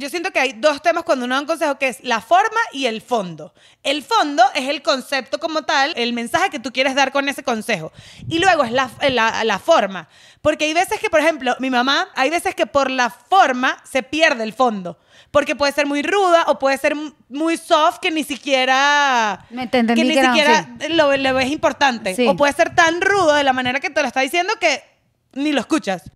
yo siento que hay dos temas cuando uno da un consejo, que es la forma y el fondo. El fondo es el concepto como tal, el mensaje que tú quieres dar con ese consejo. Y luego es la, la, la forma. Porque hay veces que, por ejemplo, mi mamá, hay veces que por la forma se pierde el fondo. Porque puede ser muy ruda o puede ser muy soft que ni siquiera... Me que ni que era- siquiera lo, lo ves importante. Sí. O puede ser tan rudo de la manera que te lo está diciendo que ni lo escuchas.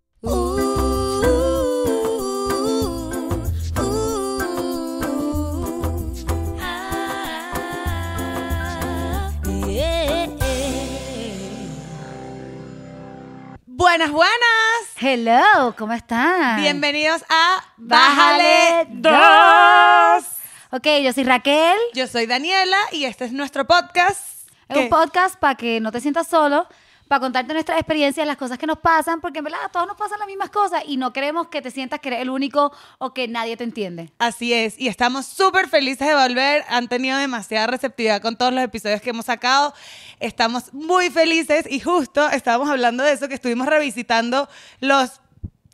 Buenas, buenas. Hello, ¿cómo están? Bienvenidos a Bájale Bájale 2. Ok, yo soy Raquel. Yo soy Daniela y este es nuestro podcast. Es un podcast para que no te sientas solo, para contarte nuestras experiencias, las cosas que nos pasan, porque en verdad a todos nos pasan las mismas cosas y no queremos que te sientas que eres el único o que nadie te entiende. Así es, y estamos súper felices de volver. Han tenido demasiada receptividad con todos los episodios que hemos sacado. Estamos muy felices y justo estábamos hablando de eso, que estuvimos revisitando los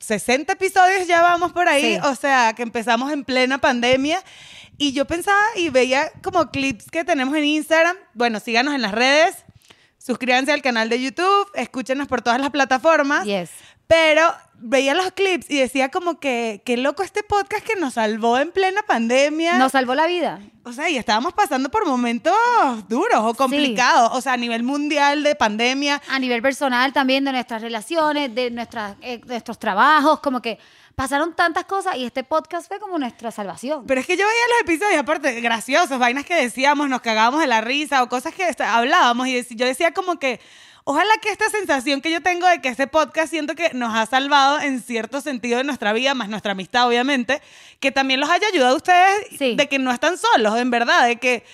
60 episodios, ya vamos por ahí, Sí. o sea, que empezamos en plena pandemia. Y yo pensaba y veía como clips que tenemos en Instagram. Bueno, síganos en las redes, suscríbanse al canal de YouTube, escúchenos por todas las plataformas. Yes. Pero veía los clips y decía como que, qué loco este podcast que nos salvó en plena pandemia. Nos salvó la vida. O sea, y estábamos pasando por momentos duros o complicados. O sea, a nivel mundial de pandemia. A nivel personal también, de nuestras relaciones, de, nuestras, eh, nuestros trabajos, como que pasaron tantas cosas y este podcast fue como nuestra salvación. Pero es que yo veía los episodios, aparte, graciosos, vainas que decíamos, nos cagábamos de la risa o cosas que hablábamos. Y yo decía como que, ojalá que esta sensación que yo tengo de que este podcast siento que nos ha salvado en cierto sentido de nuestra vida, más nuestra amistad, obviamente, que también los haya ayudado a ustedes Sí. de que no están solos, en verdad, de que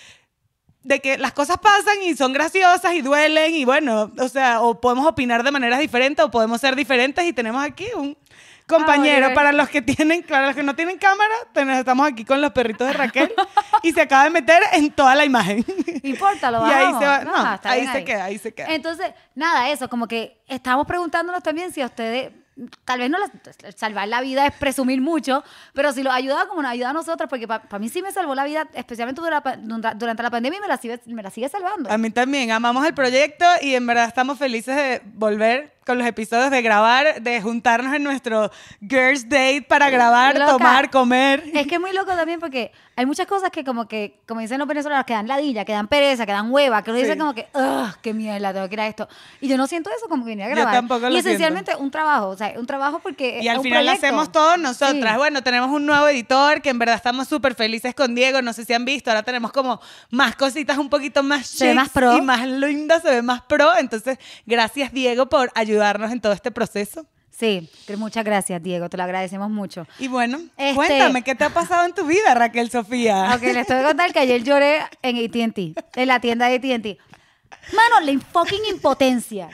de que las cosas pasan y son graciosas y duelen y bueno, o sea, o podemos opinar de maneras diferentes o podemos ser diferentes y tenemos aquí un compañero Oliver. para los que tienen, para los que no tienen cámara, ten- estamos aquí con los perritos de Raquel y se acaba de meter en toda la imagen. No importa, lo Y ahí bajamos. se va, No, ahí se queda, ahí se queda. Entonces, nada, eso, como que estamos preguntándonos también si a ustedes, tal vez no salvar la vida es presumir mucho, pero si los ayuda como nos ayuda a nosotros, porque para mí sí me salvó la vida, especialmente durante, durante la pandemia y me la sigue, me la sigue salvando. A mí también, amamos el proyecto y en verdad estamos felices de volver con los episodios, de grabar, de juntarnos en nuestro Girls Date para grabar, Loca. tomar, comer. Es que es muy loco también porque hay muchas cosas que como que, como dicen los venezolanos, que dan ladilla, que dan pereza, que dan hueva, que uno dice Sí. como que, ugh, qué mierda, tengo que ir a esto. Y yo no siento eso como que venir a Yo grabar. tampoco lo y esencialmente un trabajo, o sea, un trabajo porque Y es al un final lo hacemos todos nosotras. Sí. Bueno, tenemos un nuevo editor que en verdad estamos súper felices con Diego. No sé si han visto, ahora tenemos como más cositas un poquito más Se ve más pro. y más linda, se ve más pro. Entonces, gracias Diego por ayudarnos en todo este proceso. Sí, muchas gracias, Diego, te lo agradecemos mucho. Y bueno, Este- cuéntame, ¿qué te ha pasado en tu vida, Raquel Sofía? Ok, les tengo que contar que ayer lloré en AT&T, en la tienda de AT&T. Mano, la fucking impotencia.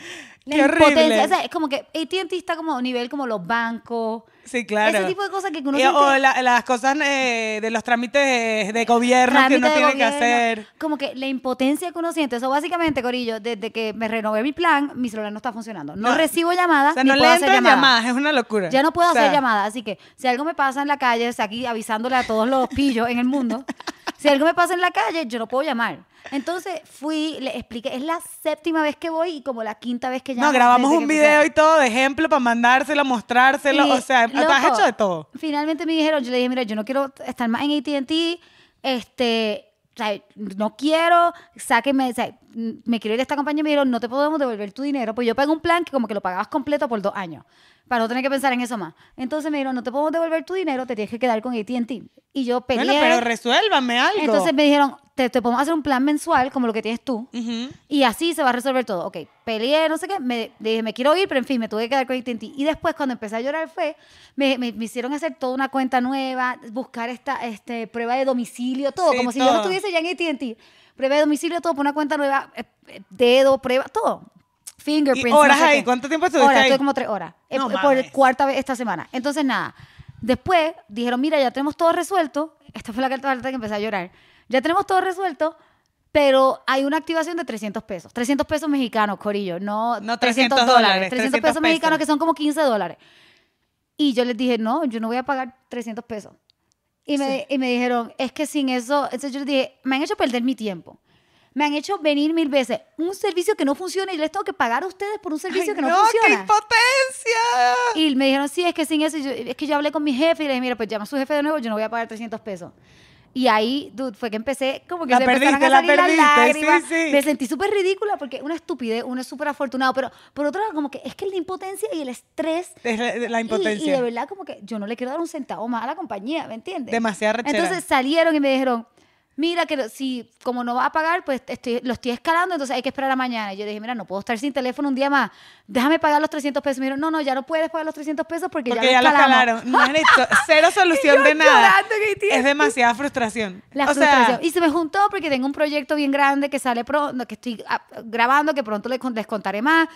La Qué horrible. impotencia. O sea, es como que AT&T está como a nivel como los bancos. Sí, claro. Ese tipo de cosas que uno Y- siente- o la- las cosas eh, de los trámites de gobierno que trámite uno de tiene que gobierno, hacer. Como que la impotencia que uno siente. Eso básicamente, Corillo, desde que me renové mi plan, mi celular no está funcionando. No, No. recibo llamadas, O sea, ni no le puedo hacer llamadas. llamadas, es una locura. Ya no puedo O sea, hacer llamadas, así que si algo me pasa en la calle, es aquí avisándole a todos los pillos en el mundo, si algo me pasa en la calle, yo no puedo llamar. Entonces fui, le expliqué, es la séptima vez que voy y como la quinta vez que llamo. No, grabamos un video y todo de ejemplo para mandárselo, mostrárselo. Y, o sea, tú has loco, hecho de todo. Finalmente me dijeron, yo le dije, mira, yo no quiero estar más en AT&T, este, o sea, no quiero, sáquenme, o sea, me quiero ir de esta compañía y me dijeron, no te podemos devolver tu dinero, pues yo pagué un plan que como que lo pagabas completo por dos años, para no tener que pensar en eso más. Entonces me dijeron, no te podemos devolver tu dinero, te tienes que quedar con AT&T. Y yo peleé. Bueno, pero resuélvame algo. Entonces me dijeron, te, te podemos hacer un plan mensual como lo que tienes tú. Ujú. Y así se va a resolver todo. Ok, peleé, no sé qué, me dije, me quiero ir, pero en fin, me tuve que quedar con AT&T. Y después, cuando empecé a llorar, fue, me, me- me hicieron hacer toda una cuenta nueva, buscar esta este, prueba de domicilio, todo, Sí, como si yo no estuviese ya en AT&T. Prueba de domicilio, todo, por una cuenta nueva, eh, eh, dedo, prueba, todo. Fingerprints. ¿Y horas no sé ahí? qué. ¿Cuánto tiempo estuviste Horas, ahí? estuve como tres horas. eh, No por mames. cuarta vez esta semana. Entonces, nada. Después dijeron, mira, ya tenemos todo resuelto. Esta fue la carta que empecé a llorar. Ya tenemos todo resuelto, pero hay una activación de 300 pesos. 300 pesos mexicanos, Corillo, no, No 300 300 dólares. dólares, 300 300 pesos mexicanos pesos. que son como 15 dólares. Y yo les dije, no, yo no voy a pagar 300 pesos. Y me, y me dijeron, es que sin eso, entonces yo les dije, me han hecho perder mi tiempo. Me han hecho venir mil veces. Un servicio que no funciona y les tengo que pagar a ustedes por un servicio Ay, que no, qué funciona. impotencia! Y me dijeron, sí, es que sin eso, yo- es que yo hablé con mi jefe y le dije, mira, pues llama a su jefe de nuevo, yo no voy a pagar 300 pesos. Y ahí, dude, fue que empecé, como que La se empezaron perdiste, a la salir las perdiste, sí, lágrimas. sí. Me sentí súper ridícula porque una estupidez, uno es súper afortunado, pero por otro lado, como que es que la impotencia y el estrés Es la, la y- Y, impotencia. de verdad, como que yo no le quiero dar un centavo más a la compañía, ¿me entiendes? Demasiada rechera. Entonces salieron y me dijeron, mira que si como no va a pagar, pues estoy, lo estoy escalando, entonces hay que esperar a mañana. Y yo dije, mira, no puedo estar sin teléfono un día más. Déjame pagar los 300 pesos. Me dijeron, no, no, ya no puedes pagar los 300 pesos porque, Porque ya ya lo lo escalaron. Cero solución yo de nada. Es demasiada frustración. La o frustración. sea, y se me juntó porque tengo un proyecto bien grande que sale pronto, que estoy ah, grabando, que pronto les, les contaré más.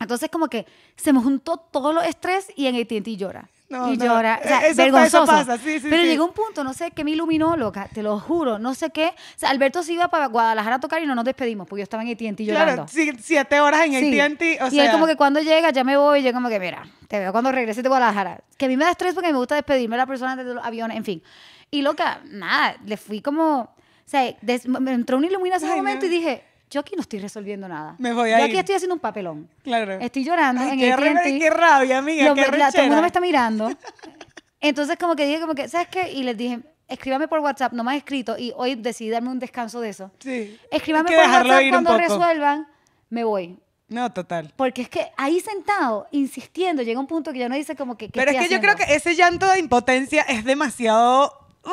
Entonces, como que se me juntó todo los estrés y en AT&T llora. No, y no. llora. O sea, Eso- eso vergonzoso. pasa, sí, sí, Pero sí. llegó un punto, no sé, que me iluminó, loca, te lo juro, no sé qué. O sea, Alberto se iba para Guadalajara a tocar y no nos despedimos porque yo estaba en AT&T llorando. claro, siete horas en. AT&T, o y sea... él como que cuando llega, ya me voy, yo como que, mira, te veo cuando regreses de Guadalajara. Que a mí me da estrés porque me gusta despedirme de la persona desde los aviones, en fin. Y loca, nada, le fui como, o sea, des- me entró una iluminación en un momento no. y dije, yo aquí no estoy resolviendo nada. Me voy yo a aquí ir. estoy haciendo un papelón. Claro. Estoy llorando Ay, en qué, AT&T. qué rabia, amiga, Lo- qué la- todo el mundo rechera. me está mirando. Entonces como que dije, como que, ¿sabes qué? Y les dije, escríbame por WhatsApp, no me has escrito y hoy decidí darme un descanso de eso. Sí. Escríbame Hay que por dejarlo WhatsApp ir un cuando poco. resuelvan, me voy. No, total. Porque es que ahí sentado, insistiendo, llega un punto que ya no dice como que. ¿qué Pero es que estoy yo creo haciendo? que ese llanto de impotencia es demasiado... ¡Uy!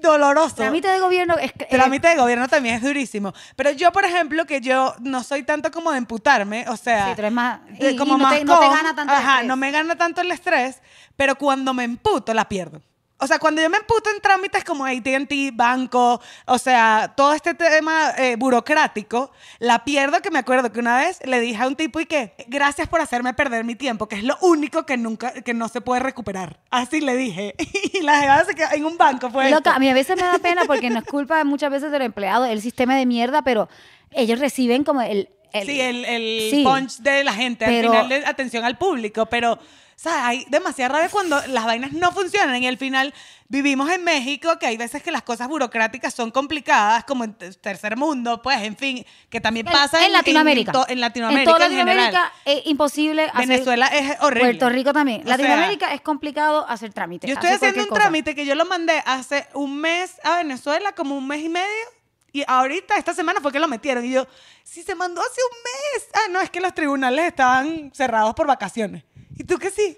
Doloroso. Trámite de gobierno es. Trámite de gobierno también es durísimo. Pero yo, por ejemplo, que yo no soy tanto como de emputarme, o sea... Sí, tú eres más- de- y- como y no más te- no te gana tanto el Ajá, estrés. no me gana tanto el estrés, pero cuando me emputo, la pierdo. O sea, cuando yo me emputo en trámites como AT&T, banco, o sea, todo este tema eh, burocrático, la pierdo que me acuerdo que una vez le dije a un tipo y que, gracias por hacerme perder mi tiempo, que es lo único que nunca, que no se puede recuperar. Así le dije. Y la se quedó en un banco, fue Loca, esto. a mí a veces me da pena porque no es culpa muchas veces del empleado, el sistema de mierda, pero ellos reciben como el. El- sí, el, el sí. punch de la gente, Pero- al final de atención al público, pero, ¿sabes? Hay demasiada rabia cuando las vainas no funcionan y al final vivimos en México, que hay veces que las cosas burocráticas son complicadas, como en te- tercer mundo, pues, en fin, que también en- pasa en, Latinoamérica. to- En, Latinoamérica En toda. Latinoamérica es imposible. hacer- Venezuela es horrible. Puerto Rico también. O sea, Latinoamérica es complicado hacer trámites. Yo estoy haciendo un cosa. trámite que yo lo mandé hace un mes a Venezuela, como un mes y medio. Y ahorita, esta semana fue que lo metieron. Y yo, si se mandó hace un mes. Ah, no, es que los tribunales estaban cerrados por vacaciones. ¿Y tú que sí?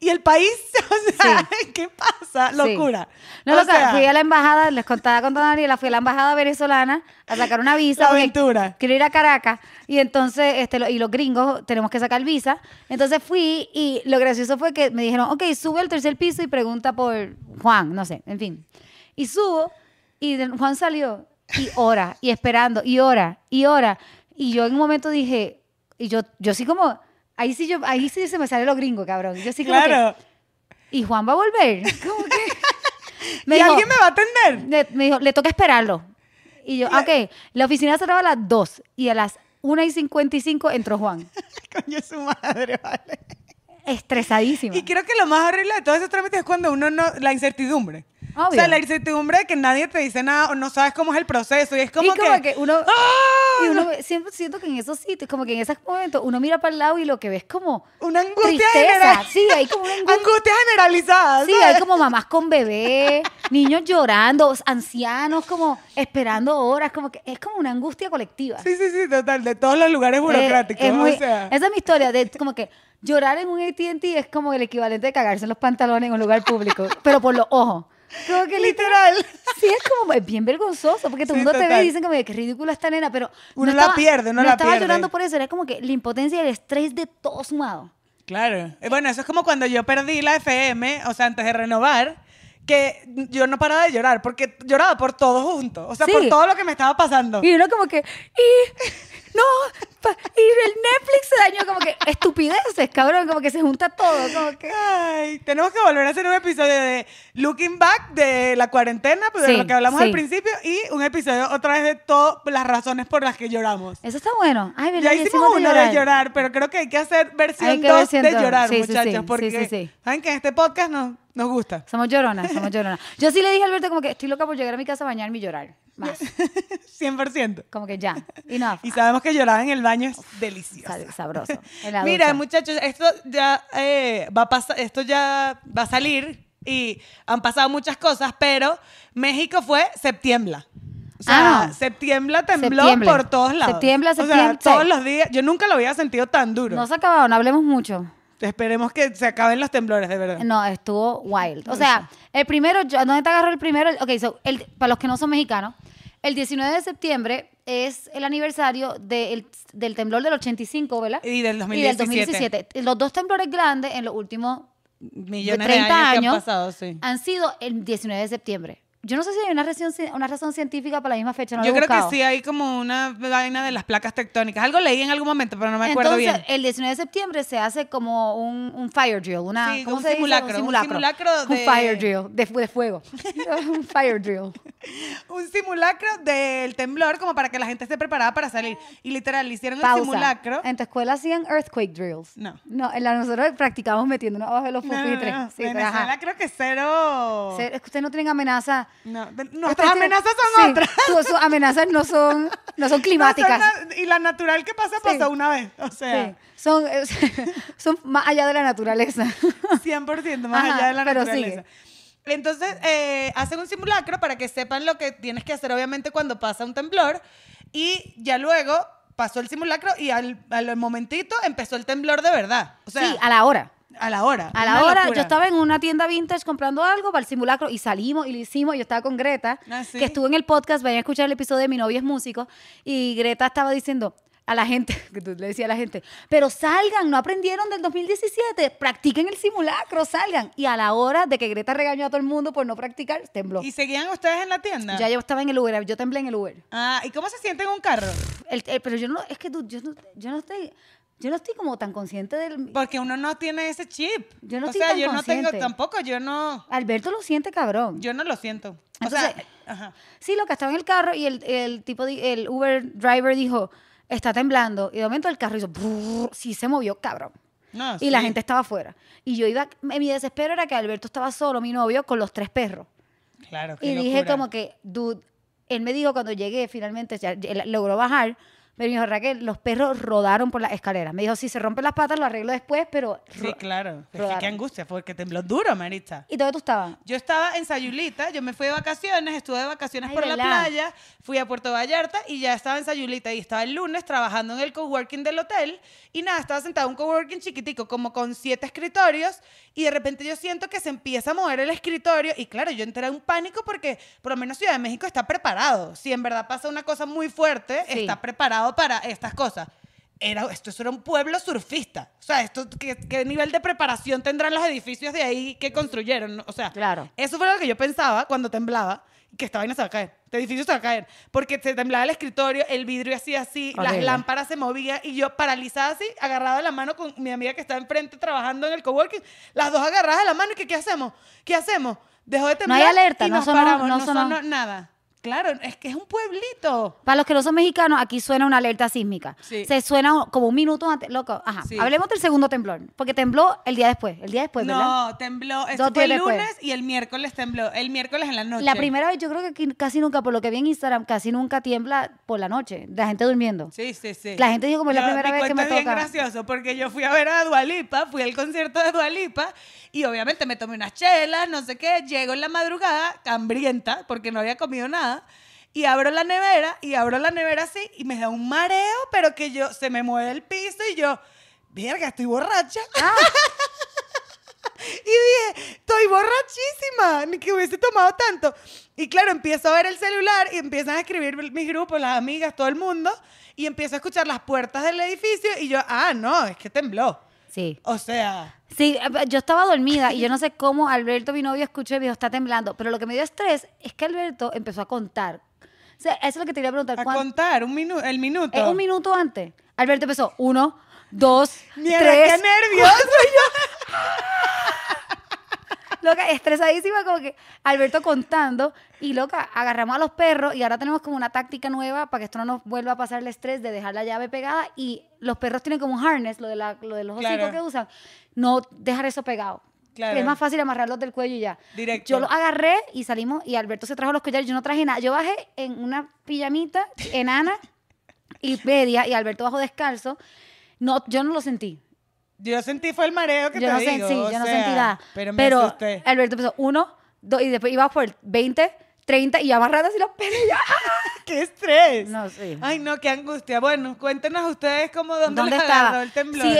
¿Y el país? O sea, ¿qué pasa? Sí. Locura. No, O sea, fui a la embajada, les contaba con Dona Daniela, fui a la embajada venezolana a sacar una visa. La aventura. Quiero ir a Caracas. Y entonces, este, lo- y los gringos tenemos que sacar visa. Entonces fui y lo gracioso fue que me dijeron, ok, sube al tercer piso y pregunta por Juan, no sé, en fin. Y subo y Juan salió y hora, y esperando, y hora, y hora. Y yo en un momento dije, y yo, yo sí como, ahí sí, yo, ahí sí se me sale lo gringo, cabrón. Yo sí como que, Claro. ¿y Juan va a volver? Como que... ¿Y dijo- alguien me va a atender? le, me dijo, le toca esperarlo. Y yo, ok, la oficina cerraba a las 2 y a las 1 y 55 entró Juan. Coño, su madre, vale. Estresadísima. Y creo que lo más horrible de todos esos trámites es cuando uno no. La incertidumbre. O Obvio. sea, la incertidumbre de que nadie te dice nada o no sabes cómo es el proceso. Y es como, y como que, uno, ¡Ah! y uno siempre siento que en esos sitios, como que en esos momentos, uno mira para el lado y lo que ve es como Una angustia tristeza. general. Sí, hay como una angustia. Angustia generalizada. Sí, ¿sabes? hay como mamás con bebés, niños llorando, ancianos como esperando horas, como que es como una angustia colectiva. Sí, sí, sí, total. De todos los lugares burocráticos. Eh, es muy- o sea, Esa es mi historia, de como que llorar en un AT&T es como el equivalente de cagarse en los pantalones en un lugar público, pero por los ojos. Como que literal. Sí, es como, es bien vergonzoso, porque todo el Sí, mundo te ve total. y dicen como que qué ridícula esta nena, pero Uno no la estaba- pierde, uno no la estaba pierde. llorando por eso, era como que la impotencia y el estrés de todo sumado. Claro. Eh, Bueno, eso es como cuando yo perdí la FM, o sea, antes de renovar, que yo no paraba de llorar, porque lloraba por todo junto. O sea, Sí. por todo lo que me estaba pasando. Y uno como que, y, no, y el Netflix se dañó, como que estupideces, cabrón, como que se junta todo, como que... Ay, tenemos que volver a hacer un episodio de Looking Back de la cuarentena, pues de lo que hablamos sí. al principio, y un episodio otra vez de todas las razones por las que lloramos. Eso está bueno. Ay, ¿verdad? Ya hicimos de uno de llorar, pero creo que hay que hacer versión Hay que 2 versión de llorar, muchachos, sí, porque saben que en este podcast nos Nos gusta. Somos lloronas, somos lloronas. Yo sí le dije a Alberto como que estoy loca por llegar a mi casa a bañarme y llorar. Más. 100%. Como que ya. Y no. Y sabemos que llorar en el baño es delicioso. Sabroso. Mira, muchachos, esto ya eh, va a pasar, esto ya va a salir y han pasado muchas cosas, pero México fue septiembre. O sea, Ah, septiembre tembló Septiembre. por todos lados. Septiembre, O sea, septiembre, todos los días. Yo nunca lo había sentido tan duro. No se acabaron, no hablemos mucho. Esperemos que se acaben los temblores, de verdad. No, estuvo wild. O sea, el primero, yo- ¿dónde te agarró el primero? Ok, so, el- para los que no son mexicanos, el 19 de septiembre es el aniversario del- del temblor del 85, ¿verdad? Y del Y 2017. del 2017. Los dos temblores grandes en los últimos Millones de 30 de años, que años han pasado, sí. han sido el 19 de septiembre. Yo no sé si hay una razón, una razón científica para la misma fecha. No lo Yo he creo que sí hay como una vaina de las placas tectónicas. Algo leí en algún momento, pero no me acuerdo Entonces, bien. el 19 de septiembre se hace como un, un fire drill, una, Sí, ¿cómo un se dice? simulacro, un simulacro Un de- fire drill, de, de fuego. un fire drill. un simulacro del temblor como para que la gente esté preparada para salir. Y literal, le hicieron el Pausa. simulacro. ¿En tu escuela hacían earthquake drills? No. No, en la nosotros practicamos metiéndonos abajo de los No, no, pupitres. no. Sí, Venezuela ajá. creo que cero. Se- Es que ustedes no tienen amenaza. No, nuestras amenazas son Sí, otras. Sus, sus amenazas no son, no son climáticas. No son na- y la natural que pasa, Sí. pasó una vez. O sea, Sí, son, son más allá de la naturaleza. 100% más Ajá, allá de la pero naturaleza. Entonces, eh, hacen un simulacro para que sepan lo que tienes que hacer, obviamente, cuando pasa un temblor. Y ya luego pasó el simulacro y al, al momentito empezó el temblor de verdad. O sea, sí, a la hora. A la hora. A la hora, locura. yo estaba en una tienda vintage comprando algo para el simulacro y salimos y lo hicimos. Yo estaba con Greta, Ah, ¿sí? que estuvo en el podcast, vayan a escuchar el episodio de Mi novia es músico. Y Greta estaba diciendo a la gente, que tú le decía a la gente, pero salgan, no aprendieron del 2017, practiquen el simulacro, salgan. Y a la hora de que Greta regañó a todo el mundo por no practicar, tembló. ¿Y seguían ustedes en la tienda? Ya yo estaba en el Uber, yo temblé en el Uber. Ah, ¿y cómo se siente en un carro? El- el- pero yo no, es que tú, yo no, yo no estoy, yo no estoy como tan consciente del... Porque uno no tiene ese chip. Yo no o estoy sea, tan yo no tengo tampoco, yo no, Alberto lo siente cabrón. yo no lo siento. O Entonces, sea, ajá. Sí, lo que estaba en el carro y el, el tipo, di- el Uber driver dijo, está temblando. Y de momento el carro hizo, brrr, sí se movió, cabrón. No, Y la sí. gente estaba afuera. Y yo iba, mi desespero era que Alberto estaba solo, mi novio, con los tres perros. Claro, qué Y dije locura. como que, dude, él me dijo cuando llegué, finalmente, ya, logró bajar, me dijo, Raquel, los perros rodaron por las escaleras. Me dijo, si se rompen las patas lo arreglo después, pero... Sí, ro-". claro. Es que qué angustia, porque tembló duro, Maritza. ¿Y dónde tú estabas? Yo estaba en Sayulita, yo me fui de vacaciones, estuve de vacaciones Ay, por la ¿verdad? playa, fui a Puerto Vallarta y ya estaba en Sayulita y estaba el lunes trabajando en el coworking del hotel y nada, estaba sentado en un coworking chiquitico, como con siete escritorios y de repente yo siento que se empieza a mover el escritorio y claro, yo entré en un pánico porque por lo menos Ciudad de México está preparado. Si en verdad pasa una cosa muy fuerte, Sí. está preparado para estas cosas. Era, esto era un pueblo surfista. O sea, esto, ¿qué, qué nivel de preparación tendrán los edificios de ahí que construyeron? O sea, Claro. eso fue lo que yo pensaba cuando temblaba, que esta vaina se va a caer, este edificio se va a caer, porque se temblaba el escritorio, el vidrio hacía así, las Horrible. lámparas se movían y yo paralizada así, agarrada de la mano con mi amiga que está enfrente trabajando en el coworking, las dos agarradas de la mano y que ¿qué hacemos? ¿Qué hacemos? Dejó de No temblar hay alerta, y no nos sonó- paramos, no no sonó. sonó nada. Claro, es que es un pueblito. Para los que no son mexicanos, aquí suena una alerta sísmica. Sí. Se suena como un minuto antes. Loco, ajá. Sí. Hablemos del segundo temblor. Porque tembló el día después. El día después, ¿verdad? no, tembló. Esto fue el días después. lunes y el miércoles tembló. El miércoles en la noche. La primera vez, yo creo que aquí casi nunca, por lo que vi en Instagram, casi nunca tiembla por la noche. La gente durmiendo. Sí, sí, sí. La gente dijo como es la primera vez que me es bien toca. gracioso porque yo fui a ver a Dualipa, fui al concierto de Dualipa y obviamente me tomé unas chelas, no sé qué, llego en la madrugada, hambrienta, porque no había comido nada, y abro la nevera, y abro la nevera así, y me da un mareo, pero que yo, se me mueve el piso y yo, verga, estoy borracha. Ah. Y dije, estoy borrachísima, ni que hubiese tomado tanto. Y claro, empiezo a ver el celular y empiezan a escribir mis grupos, las amigas, todo el mundo, y empiezo a escuchar las puertas del edificio y yo, ah, no, es que tembló. Sí. O sea, Sí, eh, yo estaba dormida y yo no sé cómo Alberto, mi novio, escuchó y me dijo, está temblando. Pero lo que me dio estrés es que Alberto empezó a contar. O sea, eso es lo que te iba a preguntar. a ¿cuán- contar un minu el minuto. eh, un minuto antes. Alberto empezó, uno, dos, Mierda, tres, qué nervios. Loca, estresadísima, como que Alberto contando. Y loca, agarramos a los perros y ahora tenemos como una táctica nueva para que esto no nos vuelva a pasar el estrés de dejar la llave pegada. Y los perros tienen como un harness, lo de, la, lo de los Claro. hocicos que usan. No dejar eso pegado. Claro. Es más fácil amarrarlos del cuello y ya. Directo. Yo los agarré y salimos y Alberto se trajo los collares. Yo no traje nada. Yo bajé en una pijamita enana y media y Alberto bajó descalzo. No, yo no lo sentí. Yo sentí fue el mareo que yo te no digo. sentí, yo no sentí nada. Pero me asusté. Alberto empezó uno, dos y después iba por 20, 30 y amarrando así los pelos y yo, ¡ah! ¡Qué estrés! No, sí. Ay, no, qué angustia. Bueno, cuéntenos ustedes cómo, dónde, ¿Dónde les estaba? agarró el temblor. Sí,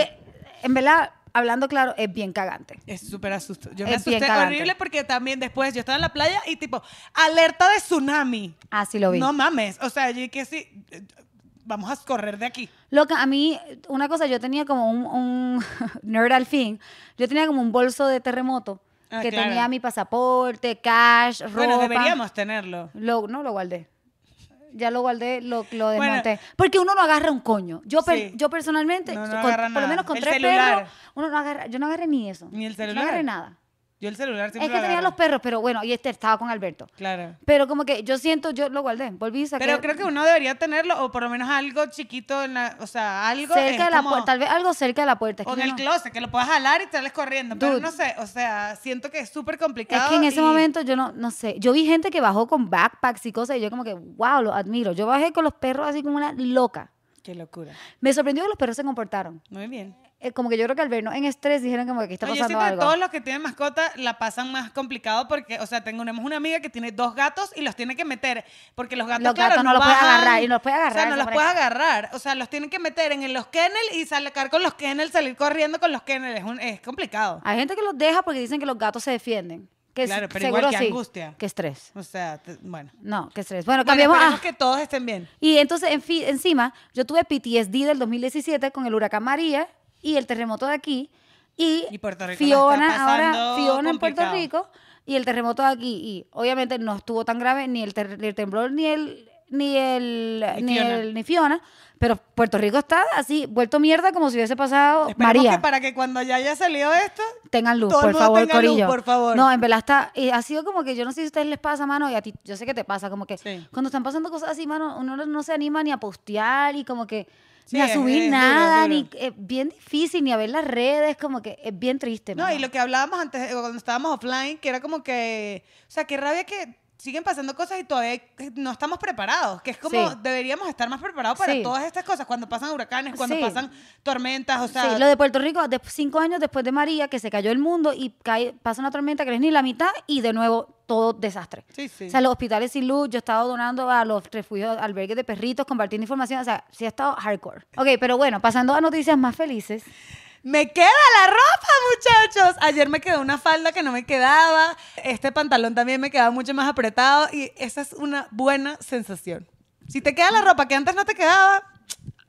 en verdad, hablando claro, es bien cagante. Es súper asusto. Yo me Es asusté horrible porque también después yo estaba en la playa y tipo, alerta de tsunami. Así lo vi. No mames. O sea, yo que sí, vamos a correr de aquí. Loca, a mí, una cosa, yo tenía como un, un nerd al fin. Yo tenía como un bolso de terremoto Ah, que claro. tenía mi pasaporte, cash, ropa. Bueno, deberíamos tenerlo. Lo, no lo guardé. Ya lo guardé, lo, lo Bueno. desmonté. Porque uno no agarra un coño. Yo, per- yo personalmente, No, no con- agarra por lo menos con El tres celular. perros, uno no agarra, yo no agarré ni eso. Ni el Yo no celular. agarré nada. Yo el celular siempre Es que lo tenía agarro. los perros, pero bueno, y este estaba con Alberto. Claro. Pero como que yo siento, yo lo guardé, volví y saqué. Pero creo que uno debería tenerlo, o por lo menos algo chiquito, en la, o sea, algo cerca de la como- puerta, tal vez algo cerca de la puerta. Es O que en yo el no- closet, que lo puedas jalar y sales corriendo. Pero Dude. no sé, o sea, siento que es súper complicado. Es que en ese y- momento yo no, no sé. Yo vi gente que bajó con backpacks y cosas y yo como que, wow, lo admiro. Yo bajé con los perros así como una loca. Qué locura. Me sorprendió que los perros se comportaron. Muy bien. Eh, como que yo creo que al vernos en estrés dijeron como que aquí está No, yo pasando siento que algo. todos los que tienen mascota la pasan más complicado porque, o sea, tenemos una amiga que tiene dos gatos y los tiene que meter porque los gatos, Los claro, gatos no los puede agarrar, y no los puede O sea, agarrar, no los puede agarrar. O sea, los tienen que meter en los kennel y sacar con los kennel, salir corriendo con los kennel. Es, un- es complicado. Hay gente que los deja porque dicen que los gatos se defienden. Que Claro, pero seguro igual que sí. angustia. Que estrés. O sea, te- bueno. No, que estrés. Bueno, Bueno, cambiamos. esperemos ah, que todos estén bien. Y entonces, en fi- encima, yo tuve PTSD del 2017 con el huracán María y el terremoto de aquí. Y, Y Puerto Rico Fiona, ahora Fiona en Puerto complicado. Rico y el terremoto de aquí. Y obviamente no estuvo tan grave ni el, ter- el temblor ni el ni el Ni ni, Fiona. el- ni Fiona, pero Puerto Rico está así vuelto mierda como si hubiese pasado Esperemos María. que para que cuando ya haya salido esto, tengan luz, Todo el por mundo favor, tenga luz, Corillo. por favor. No, en verdad está, y ha sido como que yo no sé si a ustedes les pasa, mano, y a ti, yo sé que te pasa, como que Sí. cuando están pasando cosas así, mano, uno no- no se anima ni a postear y como que Sí, ni a subir es nada, es duro. ni es bien difícil, ni a ver las redes, como que es bien triste. No, mano. y lo que hablábamos antes, eh, cuando estábamos offline, que era como que, o sea, qué rabia que siguen pasando cosas y todavía eh, no estamos preparados, que es como Sí. deberíamos estar más preparados para Sí. todas estas cosas, cuando pasan huracanes, cuando Sí. pasan tormentas, o sea, sí, lo de Puerto Rico, de cinco años después de María, que se cayó el mundo y cae, pasa una tormenta que no es ni la mitad y de nuevo todo desastre. Sí, sí. O sea, los hospitales sin luz, yo he estado donando a los refugios, albergues de perritos, compartiendo información, o sea, sí ha estado hardcore. Ok, pero bueno, pasando a noticias más felices. Me queda la ropa, muchachos. Ayer me quedó una falda que no me quedaba. Este pantalón también me quedaba mucho más apretado y esa es una buena sensación. Si te queda la ropa que antes no te quedaba,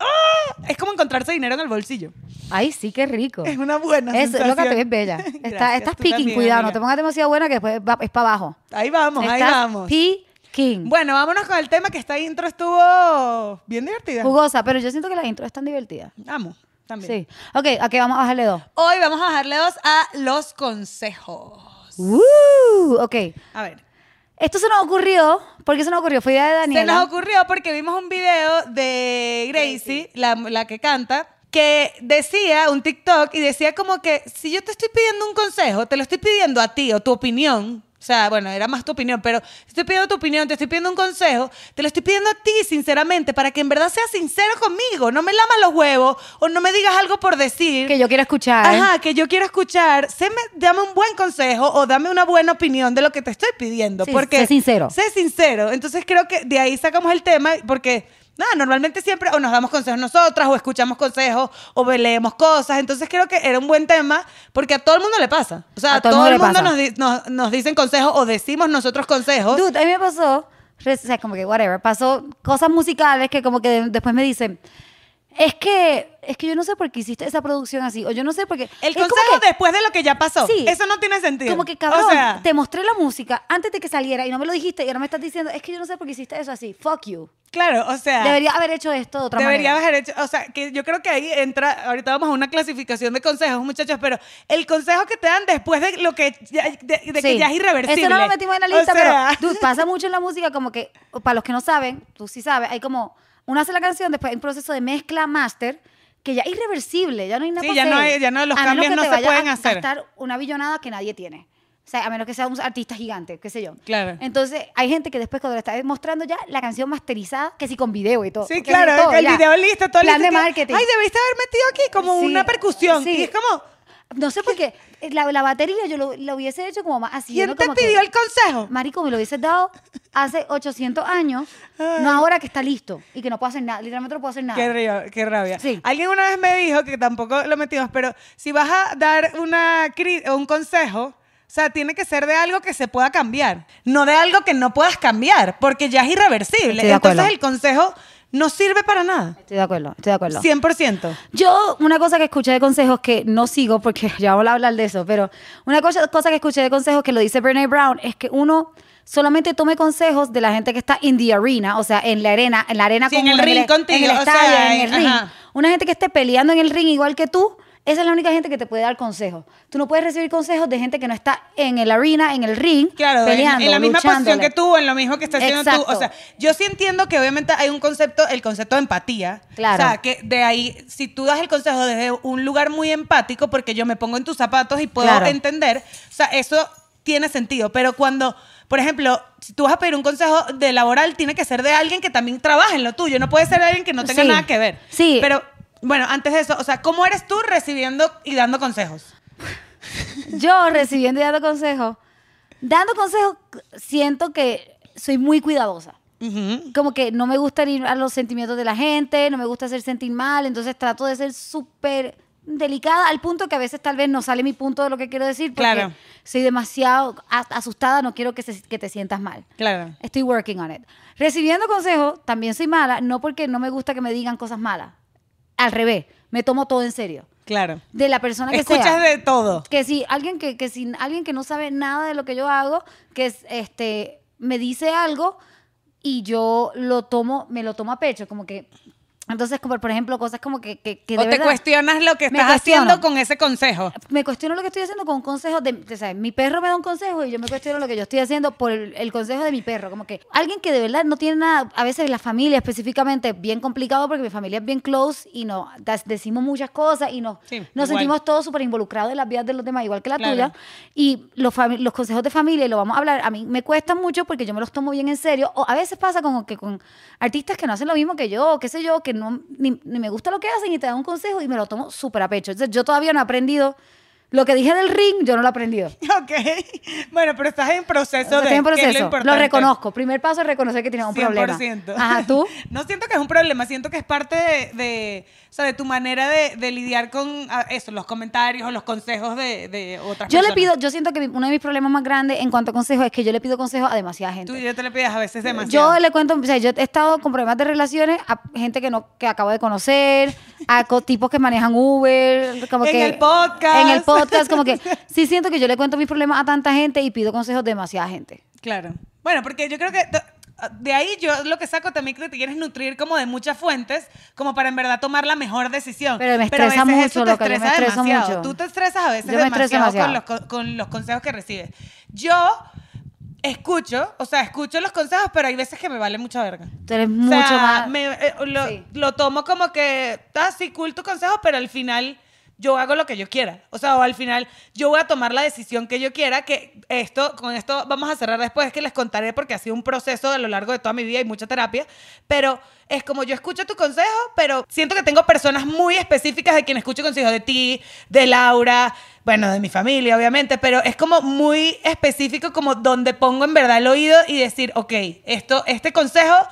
¡ah! es como encontrarse dinero en el bolsillo. Ay, sí, qué rico. Es una buena Eso, sensación. loca, te ves bella. Está, Gracias, estás picking, también, cuidado, amiga. no te pongas demasiado buena que después va- es para abajo. Ahí vamos, ahí vamos. picking. Bueno, vámonos con el tema que esta intro estuvo bien divertida. Jugosa, pero yo siento que la intro es tan divertida. Amo, también. Sí. Ok, aquí vamos a bajarle dos. Hoy vamos a bajarle dos a los consejos. Uh, ok. A ver. Esto se nos ocurrió, ¿por qué se nos ocurrió? Fue idea de Se nos Daniela. ocurrió porque vimos un video de Gracie, la, la que canta, que decía un TikTok y decía como que si yo te estoy pidiendo un consejo, te lo estoy pidiendo a ti o tu opinión. O sea, bueno, era más tu opinión, pero estoy pidiendo tu opinión, te estoy pidiendo un consejo, te lo estoy pidiendo a ti, sinceramente, para que en verdad seas sincero conmigo. No me lamas los huevos o no me digas algo por decir. que yo quiero escuchar. Ajá, que yo quiero escuchar. Dame un buen consejo o dame una buena opinión de lo que te estoy pidiendo. Sí, porque sé sincero. Sé sincero. Entonces creo que de ahí sacamos el tema porque, nada, normalmente siempre o nos damos consejos nosotras o escuchamos consejos o leemos cosas. Entonces creo que era un buen tema porque a todo el mundo le pasa. O sea, a todo, el mundo nos, di- nos, nos dicen consejos o decimos nosotros consejos. Dude, a mí me pasó, o sea, como que whatever, pasó cosas musicales que como que de- después me dicen, es que, es que yo no sé por qué hiciste esa producción así, o yo no sé por qué. el es consejo que- después de lo que ya pasó. Sí. Eso no tiene sentido. Como que cabrón, O sea, te mostré la música antes de que saliera y no me lo dijiste y ahora me estás diciendo, es que yo no sé por qué hiciste eso así. Fuck you. claro, o sea. Debería haber hecho esto de otra Debería manera. haber hecho, o sea, que yo creo que ahí entra, ahorita vamos a una clasificación de consejos, muchachos, pero el consejo que te dan después de lo que ya, de, de que ya es irreversible. Eso no lo metimos en la O lista, sea, pero dude, pasa mucho en la música como que, para los que no saben, tú sí sabes, hay como, uno hace la canción, después hay un proceso de mezcla master, que ya es irreversible, ya no hay nada Sí, ya no hay- ya no- los A cambios no se pueden a hacer. gastar una billonada que nadie tiene. O sea, a menos que sea un artista gigante, qué sé yo. Claro. Entonces, hay gente que después cuando le está mostrando ya la canción masterizada, que sí con video y todo. Sí, claro, todo, el ya. video listo, todo Plan listo. de marketing. Ay, debiste haber metido aquí como Sí, una percusión. sí. Y es como, No sé por qué. La, la batería yo lo, lo hubiese hecho como más así. ¿quién ¿no? te que- pidió el consejo? Marico, me lo hubiese dado hace 800 años, no ahora que está listo y que no puedo hacer nada. Literalmente no puedo hacer nada. Qué, río- qué rabia. Sí. Alguien una vez me dijo que tampoco lo metimos, pero si vas a dar una un consejo, o sea, tiene que ser de algo que se pueda cambiar, no de algo que no puedas cambiar, porque ya es irreversible. Estoy Entonces el consejo no sirve para nada. Estoy de acuerdo, estoy de acuerdo. 100%. Yo, una cosa que escuché de consejos que no sigo porque ya vamos a hablar de eso, pero una cosa, cosa que escuché de consejos que lo dice Brene Brown es que uno solamente tome consejos de la gente que está in the arena, o sea, en la arena, en la arena Sí, en el ring en contigo, el o estadio, sea, en el en- ring. ajá. Una gente que esté peleando en el ring igual que tú, esa es la única gente que te puede dar consejos. Tú no puedes recibir consejos de gente que no está en el arena, en el ring, Claro, peleando, en, la misma posición que tú, en lo mismo que estás haciendo tú. O sea, yo sí entiendo que obviamente hay un concepto, el concepto de empatía. Claro. O sea, que de ahí, si tú das el consejo desde un lugar muy empático, porque yo me pongo en tus zapatos y puedo Claro. entender, o sea, eso tiene sentido. Pero cuando, por ejemplo, si tú vas a pedir un consejo de laboral, tiene que ser de alguien que también trabaje en lo tuyo. No puede ser de alguien que no tenga Sí. nada que ver. Sí. Pero, bueno, antes de eso, o sea, ¿cómo eres tú recibiendo y dando consejos? Yo recibiendo y dando consejos, dando consejos, siento que soy muy cuidadosa. Como que no me gusta ir a los sentimientos de la gente, no me gusta hacer sentir mal, entonces trato de ser súper delicada al punto que a veces tal vez no sale mi punto de lo que quiero decir porque Claro. soy demasiado asustada, no quiero que, se- que te sientas mal. Claro. Estoy working on it. Recibiendo consejos, también soy mala, no porque no me gusta que me digan cosas malas. Al revés, me tomo todo en serio. Claro. De la persona que Escuchas sea. de todo. Que si alguien que, que si alguien que no sabe nada de lo que yo hago, que es, este me dice algo y yo lo tomo, me lo tomo a pecho, como que entonces como por ejemplo cosas como que, que, que de o te verdad- cuestionas lo que estás haciendo con ese consejo. me cuestiono lo que estoy haciendo con consejos de, de- ¿sabes? mi perro me da un consejo y yo me cuestiono lo que yo estoy haciendo por el, el consejo de mi perro, como que alguien que de verdad no tiene nada, a veces la familia específicamente es bien complicado porque mi familia es bien close y no decimos muchas cosas y nos, Sí, nos sentimos todos súper involucrados en las vidas de los demás, igual que la Claro. tuya. Y los, los consejos de familia, y lo vamos a hablar, a mí me cuestan mucho porque yo me los tomo bien en serio. O a veces pasa como que con artistas que no hacen lo mismo que yo, qué sé yo, que ni, ni me gusta lo que hacen y te dan un consejo y me lo tomo súper a pecho. Entonces yo todavía no he aprendido lo que dije del ring, yo no lo he aprendido. Ok. Bueno, pero estás en proceso de. en es proceso. Lo, reconozco. Primer paso es reconocer que tienes un problema. 100%. Ajá, tú. No siento que es un problema, siento que es parte de, de, o sea, de tu manera de, de lidiar con ah, eso, los comentarios o los consejos de, de otras Yo le personas. pido, yo siento que uno de mis problemas más grandes en cuanto a consejos es que yo le pido consejos a demasiada gente. Tú ya te le pides a veces demasiado. Yo le cuento, o sea, yo he estado con problemas de relaciones a gente que no que acabo de conocer, a tipos que manejan Uber, como En que el podcast. En el podcast, como que sí siento que yo le cuento mis problemas a tanta gente y pido consejos de demasiada gente. Claro. Bueno, porque yo creo que t- de ahí yo lo que saco también que te quieres nutrir como de muchas fuentes, como para en verdad tomar la mejor decisión. Pero me a estresa veces mucho, eso te loca, yo me estreso demasiado. mucho. Tú te estresas a veces Yo me estreso demasiado, Con, demasiado. los, co- con los consejos que recibes. Yo escucho, o sea, escucho los consejos, pero hay veces que me vale mucha verga. Tú eres O mucho sea, más me- eh, lo, Sí. lo tomo como que, ah, sí, cool tu consejo, pero al final yo hago lo que yo quiera. O sea, o al final yo voy a tomar la decisión que yo quiera, que esto, con esto vamos a cerrar después, que les contaré porque ha sido un proceso a lo largo de toda mi vida y mucha terapia, pero es como yo escucho tu consejo, pero siento que tengo personas muy específicas de quien escucho consejos de ti, de Laura, bueno, de mi familia, obviamente, pero es como muy específico como donde pongo en verdad el oído y decir, ok, esto, este consejo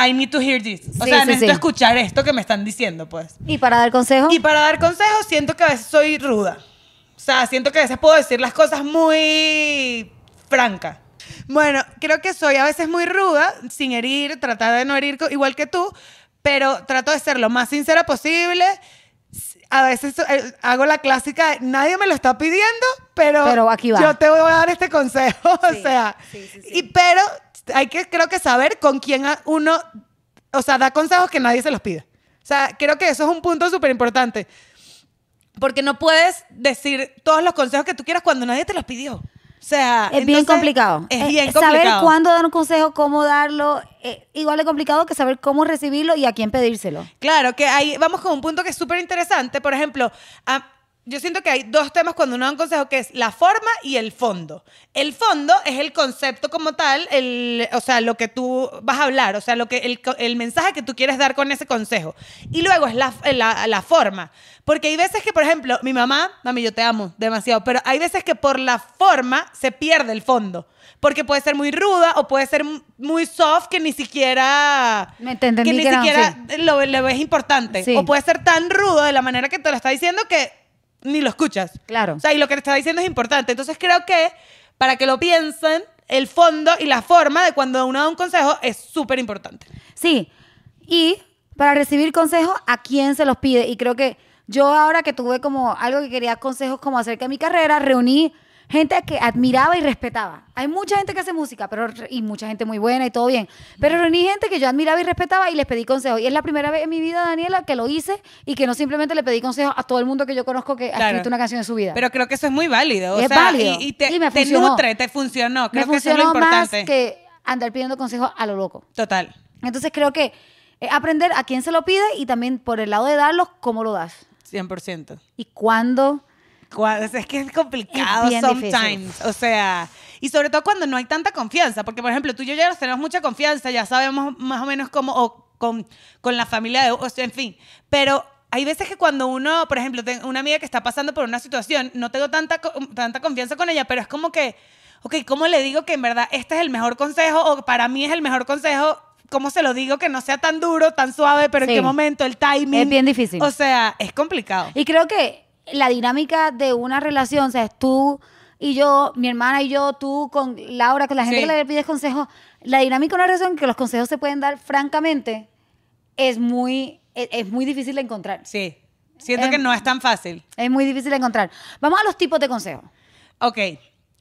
I need to hear this. O Sí, sea, sí, necesito sí. escuchar esto que me están diciendo, pues. Y para dar consejos, Y para dar consejos, siento que a veces soy ruda. O sea, siento que a veces puedo decir las cosas muy franca. Bueno, creo que soy a veces muy ruda, sin herir, tratar de no herir igual que tú, pero trato de ser lo más sincera posible. A veces eh, hago la clásica, nadie me lo está pidiendo, pero, Pero aquí va. yo te voy a dar este consejo. O sea, sí, sí, sí. y pero hay que creo que saber con quién uno, o sea, da consejos que nadie se los pide. O sea, creo que eso es un punto súper importante. Porque no puedes decir todos los consejos que tú quieras cuando nadie te los pidió. O sea, Es bien complicado. Es Eh, bien Saber complicado. cuándo dar un consejo, cómo darlo, eh, igual de complicado que saber cómo recibirlo y a quién pedírselo. Claro, que ahí vamos con un punto que es súper interesante. Por ejemplo, a- yo siento que hay dos temas cuando uno da un consejo, que es la forma y el fondo. El fondo es el concepto como tal, el, o sea, lo que tú vas a hablar, o sea, lo que el, el mensaje que tú quieres dar con ese consejo. Y luego es la, la, la forma. Porque hay veces que, por ejemplo, mi mamá, mami, yo te amo demasiado, pero hay veces que por la forma se pierde el fondo. Porque puede ser muy ruda o puede ser muy soft que ni siquiera... Me te entendí que ni que era- siquiera sí. lo, lo ves importante. Sí. O puede ser tan rudo de la manera que te lo está diciendo que ni lo escuchas. Claro. O sea, y lo que te está diciendo es importante. Entonces creo que para que lo piensen, el fondo y la forma de cuando uno da un consejo es súper importante. Sí. Y para recibir consejos, ¿a quién se los pide? Y creo que yo ahora que tuve como algo que quería consejos como acerca de mi carrera, reuní gente que admiraba y respetaba. Hay mucha gente que hace música, pero y mucha gente muy buena y todo bien. Pero reuní gente que yo admiraba y respetaba y les pedí consejos. Y es la primera vez en mi vida, Daniela, que lo hice y que no simplemente le pedí consejos a todo el mundo que yo conozco que ha escrito una canción en su vida. Pero creo que eso es muy válido. O Es sea, válido. Y, y te, Y me te nutre, te funcionó. Creo Me que eso es lo funcionó más importante. que andar pidiendo consejos a lo loco. Total. Entonces creo que eh, aprender a quién se lo pide y también por el lado de darlos, cómo lo das. 100%. Y cuándo. Es que es complicado Es sometimes. O sea, y sobre todo cuando no hay tanta confianza. Porque, por ejemplo, tú y yo ya tenemos mucha confianza, ya sabemos más o menos cómo, o con, con la familia de, o sea, en fin. Pero hay veces que cuando uno, por ejemplo, tengo una amiga que está pasando por una situación, no tengo tanta, tanta confianza con ella, pero es como que, ok, ¿cómo le digo que en verdad este es el mejor consejo o para mí es el mejor consejo? ¿Cómo se lo digo que no sea tan duro, tan suave, pero Sí. en qué momento, el timing? Es bien difícil. O sea, es complicado. Y creo que la dinámica de una relación, o sea, es tú y yo, mi hermana y yo, tú con Laura, con la gente Sí. que le pides consejos, la dinámica de una relación que los consejos se pueden dar francamente es muy, es, es muy difícil de encontrar. Sí. Siento que no es tan fácil. Es muy difícil de encontrar. Vamos a los tipos de consejos. Ok.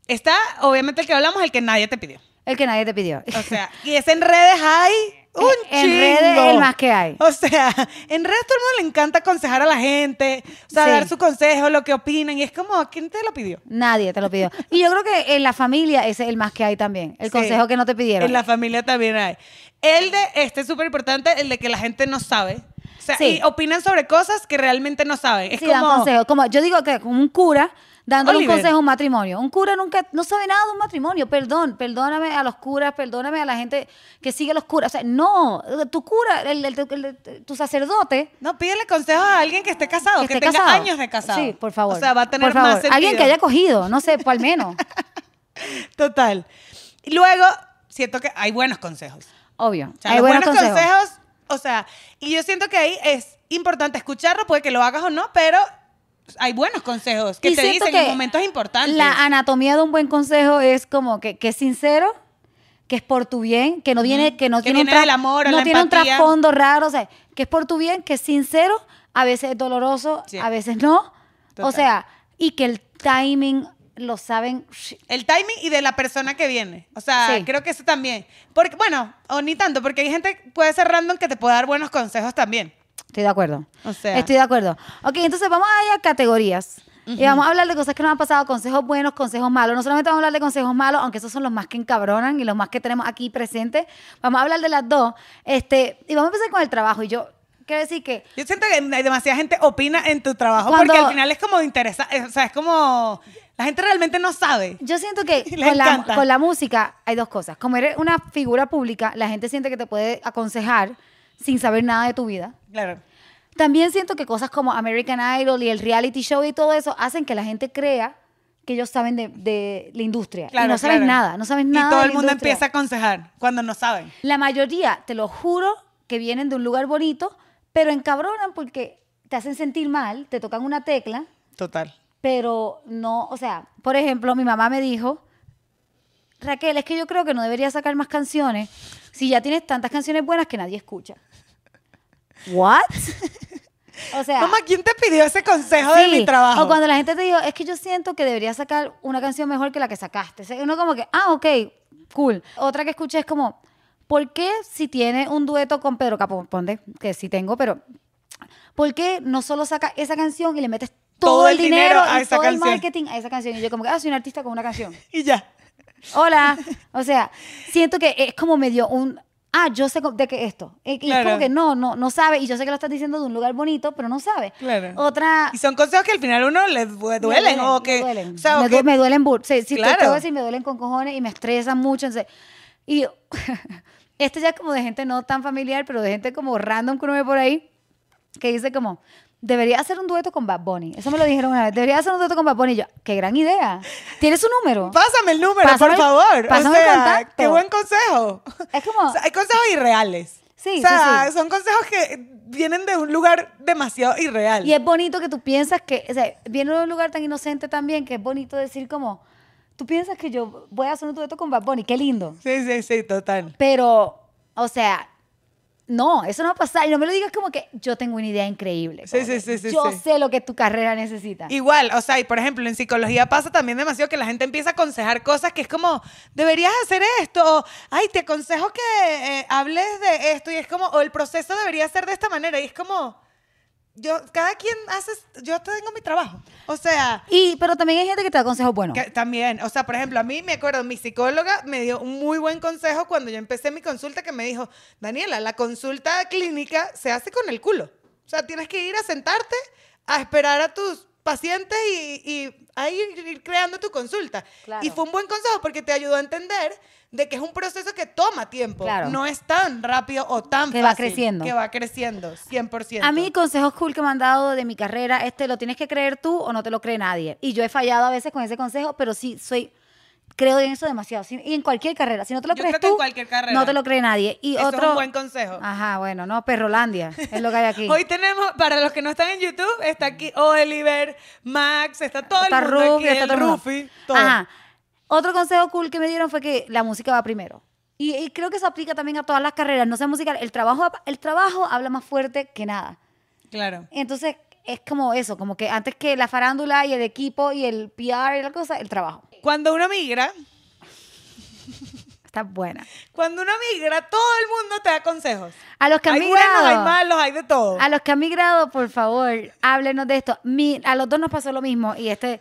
Está, obviamente, el que hablamos, el que nadie te pidió. El que nadie te pidió. O sea, y ese en redes hay un En chingo. redes es el más que hay. O sea, en redes todo el mundo le encanta aconsejar a la gente, o sea, Sí. dar su consejo, lo que opinan, y es como, ¿quién te lo pidió? Nadie te lo pidió. Y yo creo que en la familia ese es el más que hay también. El Sí. consejo que no te pidieron. En la familia también hay. El de, este es súper importante, el de que la gente no sabe. O sea, Sí. y opinan sobre cosas que realmente no saben. Es sí, dan como, consejos. Como yo digo que como un cura dándole Oliver. un consejo a un matrimonio. Un cura nunca no sabe nada de un matrimonio. Perdón, perdóname a los curas, perdóname a la gente que sigue a los curas. O sea, no, tu cura, el, el- el- el- tu sacerdote. No, pídele consejos a alguien que esté casado, que, esté tenga casado. años de casado. Sí, por favor. O sea, va a tener Por favor. más sentido. Alguien que haya cogido, no sé, por al menos. Total. Y luego, siento que hay buenos consejos. Obvio. O sea, Hay buenos consejos. consejos. o sea, y yo siento que ahí es importante escucharlo, puede que lo hagas o no, pero hay buenos consejos que Y te dicen en que momentos importantes. La anatomía de un buen consejo es como que, que es sincero, que es por tu bien, que no viene, que no Que tiene un viene amor no tiene un trasfondo raro, o sea, que es por tu bien, que es sincero, a veces es doloroso, Sí. a veces no. Total. O sea, y que el timing lo saben. El timing y de la persona que viene. O sea, Sí. creo que eso también. Porque, bueno, o ni tanto, porque hay gente que puede ser random que te puede dar buenos consejos también. Estoy de acuerdo. O sea. Estoy de acuerdo. Ok, entonces vamos a ir a categorías. Y vamos a hablar de cosas que nos han pasado, consejos buenos, consejos malos. No solamente vamos a hablar de consejos malos, aunque esos son los más que encabronan y los más que tenemos aquí presentes. Vamos a hablar de las dos. Este, y vamos a empezar con el trabajo. Y yo quiero decir que Yo siento que hay demasiada gente opina en tu trabajo Cuando- porque al final es como interesante, o sea, es como la gente realmente no sabe. yo siento que con la, con la música hay dos cosas. Como eres una figura pública, la gente siente que te puede aconsejar sin saber nada de tu vida. Claro. También siento que cosas como American Idol y el reality show y todo eso hacen que la gente crea que ellos saben de, de la industria. Claro, y no saben claro. nada, no saben nada. Y todo el mundo industria. empieza a aconsejar cuando no saben. La mayoría, te lo juro, que vienen de un lugar bonito, pero encabronan porque te hacen sentir mal, te tocan una tecla, Total. pero no, o sea, por ejemplo, mi mamá me dijo, Raquel, es que yo creo que no deberías sacar más canciones si ya tienes tantas canciones buenas que nadie escucha. ¿What? O sea, Mamá, ¿quién te pidió ese consejo de sí, mi trabajo? O cuando la gente te dijo, es que yo siento que deberías sacar una canción mejor que la que sacaste. Uno como que, ah, ok, cool. Otra que escuché es como, ¿por qué si tiene un dueto con Pedro Capó, ponte, que sí tengo, pero ¿por qué no solo saca esa canción y le metes todo, el dinero, a y esa todo el canción. marketing a esa canción. Y yo como que, ah, soy un artista con una canción. Y ya. Hola. O sea, siento que es como medio un... Ah, yo sé de qué esto. Y y es Claro. como que no, no, no sabe. Y yo sé que lo estás diciendo de un lugar bonito, pero no sabe. Claro. Otra... Y son consejos que al final a uno le du- duelen, o que... Me duelen, o sea, me, que- du- me duelen sí, sí, te- Claro. te voy a decir, me duelen con cojones y me estresan mucho. entonces- y este ya es como de gente no tan familiar, pero de gente como random que uno ve por ahí, que dice como, debería hacer un dueto con Bad Bunny. Eso me lo dijeron una vez. Debería hacer un dueto con Bad Bunny. Y yo, qué gran idea. ¿Tienes su número? Pásame el número, Pásame por el- favor. pásame o el sea, contacto. Qué buen consejo. Es como- O sea, hay consejos irreales. Sí, o sea, sí, sí. son consejos que vienen de un lugar demasiado irreal. Y es bonito que tú piensas que, o sea, viene de un lugar tan inocente también, que es bonito decir como, tú piensas que yo voy a hacer un dueto con Bad Bunny, qué lindo. Sí, sí, sí, total. Pero, o sea, no, eso no va a pasar. Y no me lo digas como que yo tengo una idea increíble. Sí, sí, sí, sí, Yo sí. sé lo que tu carrera necesita. Igual, o sea, y por ejemplo, en psicología pasa también demasiado que la gente empieza a aconsejar cosas que es como, deberías hacer esto, o, ay, te aconsejo que eh, hables de esto, y es como, o el proceso debería ser de esta manera, y es como, yo, cada quien hace, yo tengo mi trabajo. O sea, Y, pero también hay gente que te da consejos buenos. que también, o sea, por ejemplo, a mí me acuerdo, mi psicóloga me dio un muy buen consejo cuando yo empecé mi consulta que me dijo, Daniela, la consulta clínica se hace con el culo. O sea, tienes que ir a sentarte, a esperar a tus pacientes y, y ahí ir creando tu consulta. Claro. Y fue un buen consejo porque te ayudó a entender de que es un proceso que toma tiempo. Claro. No es tan rápido o tan Que va fácil, creciendo. Que va creciendo, 100%. A mí, consejos cool que me han dado de mi carrera, este lo tienes que creer tú o no te lo cree nadie. Y yo he fallado a veces con ese consejo, pero sí soy creo en eso demasiado. Si- y en cualquier carrera, si no te lo Yo crees creo que tú, en cualquier carrera. no te lo cree nadie. Y Eso otro es un buen consejo. Ajá, bueno, no, Perrolandia, es lo que hay aquí. Hoy tenemos, para los que no están en YouTube, está aquí Oliver, Max, está todo está el mundo Rufi, aquí, está el todo. Rufi, todo. Ajá. Otro consejo cool que me dieron fue que la música va primero. Y, y creo que eso aplica también a todas las carreras, no sea musical. El trabajo, el trabajo habla más fuerte que nada. Claro. Entonces, es como eso, como que antes que la farándula y el equipo y el PR y la cosa, el trabajo. Cuando uno migra, Está buena. cuando uno migra, todo el mundo te da consejos. A los que han hay buenos, hay malos, hay de todo. a los que han migrado, por favor, háblenos de esto. Mi- a los dos nos pasó lo mismo y este,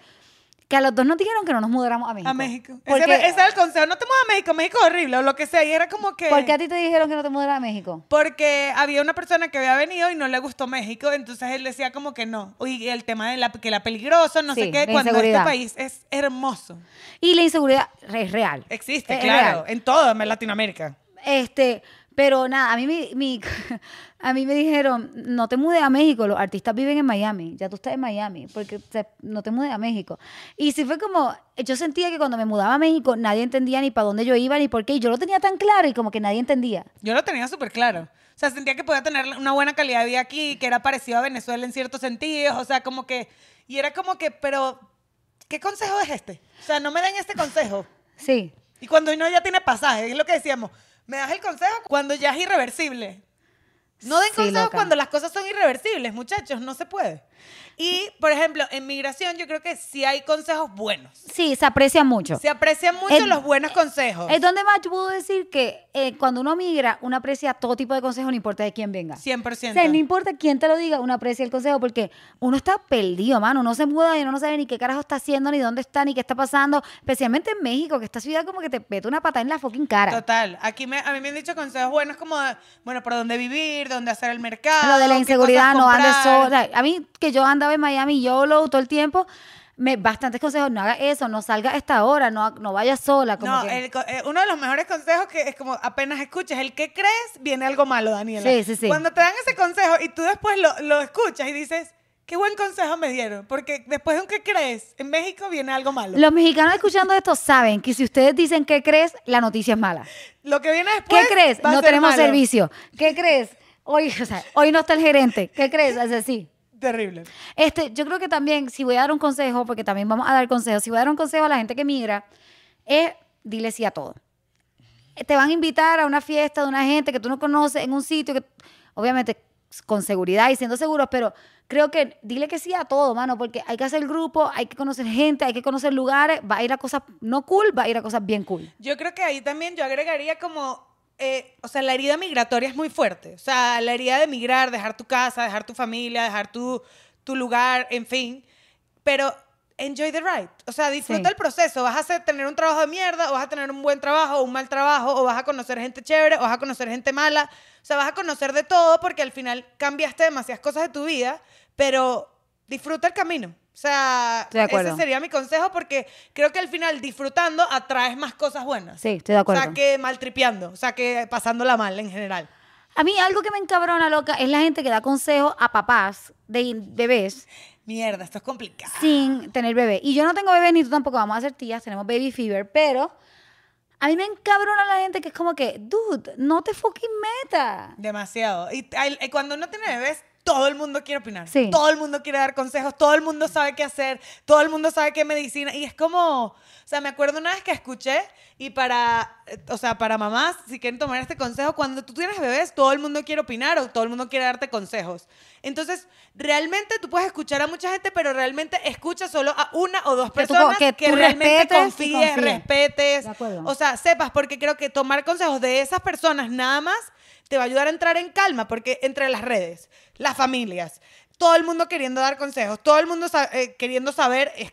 que a los dos nos dijeron que no nos mudáramos a México. A México. Ese, Porque, era- ese era el consejo. No te muevas a México, es horrible, o lo que sea. Y era como que... ¿Por qué a ti te dijeron que no te mudaras a México? Porque había una persona que había venido y no le gustó México, entonces él decía como que no. Y el tema de la, que era peligroso, no Sí, sé qué, la cuando este país es hermoso. Y la inseguridad es real. Existe, Es claro, real. en todo en Latinoamérica. Este, pero nada, a mí, mi, mi- a mí me dijeron, no te mudes a México, los artistas viven en Miami, ya tú estás en Miami, porque sea, no te mudes a México. Y sí fue como, yo sentía que cuando me mudaba a México nadie entendía ni para dónde yo iba ni por qué, y yo lo tenía tan claro y como que nadie entendía. Yo lo tenía súper claro. O sea, sentía que podía tener una buena calidad de vida aquí, que era parecido a Venezuela en ciertos sentidos. O sea, como que. Y era como que, pero. ¿Qué consejo es este? O sea, no me den este consejo. Sí. Y cuando uno ya tiene pasaje, es lo que decíamos. Me das el consejo cuando ya es irreversible. No den Sí, consejos loca. cuando las cosas son irreversibles, muchachos, no se puede. Y, por ejemplo, en migración yo creo que sí hay consejos buenos. Sí, se aprecia mucho. Se aprecian mucho Es- los buenos consejos. Es donde más yo puedo decir que eh, cuando uno migra, uno aprecia todo tipo de consejos, no importa de quién venga. 100%. O sea, no importa quién te lo diga, uno aprecia el consejo porque uno está perdido, mano. Uno se muda y uno no sabe ni qué carajo está haciendo, ni dónde está, ni qué está pasando. Especialmente en México, que esta ciudad como que te mete una patada en la fucking cara. Total. Aquí me, a mí me han dicho consejos buenos como, bueno, por dónde vivir, dónde hacer el mercado. Lo de la inseguridad, no andes sola. A mí, que yo andaba en Miami YOLO todo el tiempo, me, bastantes consejos. No haga eso, no salga a esta hora, no, no vayas sola. Como No, que- el eh, uno de los mejores consejos que es como apenas escuches el que crees, viene algo malo, Daniela. Sí, sí, sí. Cuando te dan ese consejo y tú después lo, lo escuchas y dices, qué buen consejo me dieron, porque después de un que crees, en México viene algo malo. Los mexicanos escuchando esto saben que si ustedes dicen qué crees, la noticia es mala. Lo que viene ¿Qué después. crees? va a No ser tenemos malo. servicio. ¿Qué crees? Hoy, o sea, hoy no está el gerente. ¿Qué crees? Es así. Terrible. Este, yo creo que también, si voy a dar un consejo, porque también vamos a dar consejos, si voy a dar un consejo a la gente que migra, es dile sí a todo. Te van a invitar a una fiesta de una gente que tú no conoces en un sitio que, obviamente, con seguridad y siendo seguros, pero creo que dile que sí a todo, mano, porque hay que hacer grupo, hay que conocer gente, hay que conocer lugares, va a ir a cosas no cool, va a ir a cosas bien cool. Yo creo que ahí también yo agregaría como, eh, o sea, la herida migratoria es muy fuerte. O sea, la herida de migrar, dejar tu casa, dejar tu familia, dejar tu, tu lugar, en fin. pero enjoy the ride. O sea, disfruta Sí. el proceso. Vas a hacer, tener un trabajo de mierda, o vas a tener un buen trabajo, o un mal trabajo, o vas a conocer gente chévere, o vas a conocer gente mala. O sea, vas a conocer de todo porque al final cambiaste demasiadas cosas de tu vida, pero disfruta el camino. O sea, ese sería mi consejo porque creo que al final disfrutando atraes más cosas buenas. Sí, estoy de acuerdo. O sea, que maltripeando, o sea, que pasándola mal en general. A mí algo que me encabrona, loca, es la gente que da consejos a papás de bebés Mierda, esto es complicado. sin tener bebé. Y yo no tengo bebé ni tú tampoco, vamos a ser tías, tenemos baby fever, pero a mí me encabrona la gente que es como que, dude, no te fucking meta. Demasiado. Y al- eh, cuando uno tiene bebés, todo el mundo quiere opinar. Sí. Todo el mundo quiere dar consejos, todo el mundo sabe qué hacer, todo el mundo sabe qué medicina. Y es como, o sea, me acuerdo una vez que escuché y para, eh, o sea, para mamás, si quieren tomar este consejo, cuando tú tienes bebés, todo el mundo quiere opinar o todo el mundo quiere darte consejos. Entonces, realmente tú puedes escuchar a mucha gente, pero realmente escucha solo a una o dos Que tú- personas que que, tú realmente confíes, confíes. respetes. O sea, sepas, porque creo que tomar consejos de esas personas nada más te va a ayudar a entrar en calma, porque entre las redes, las familias, todo el mundo queriendo dar consejos, todo el mundo eh, queriendo saber, es-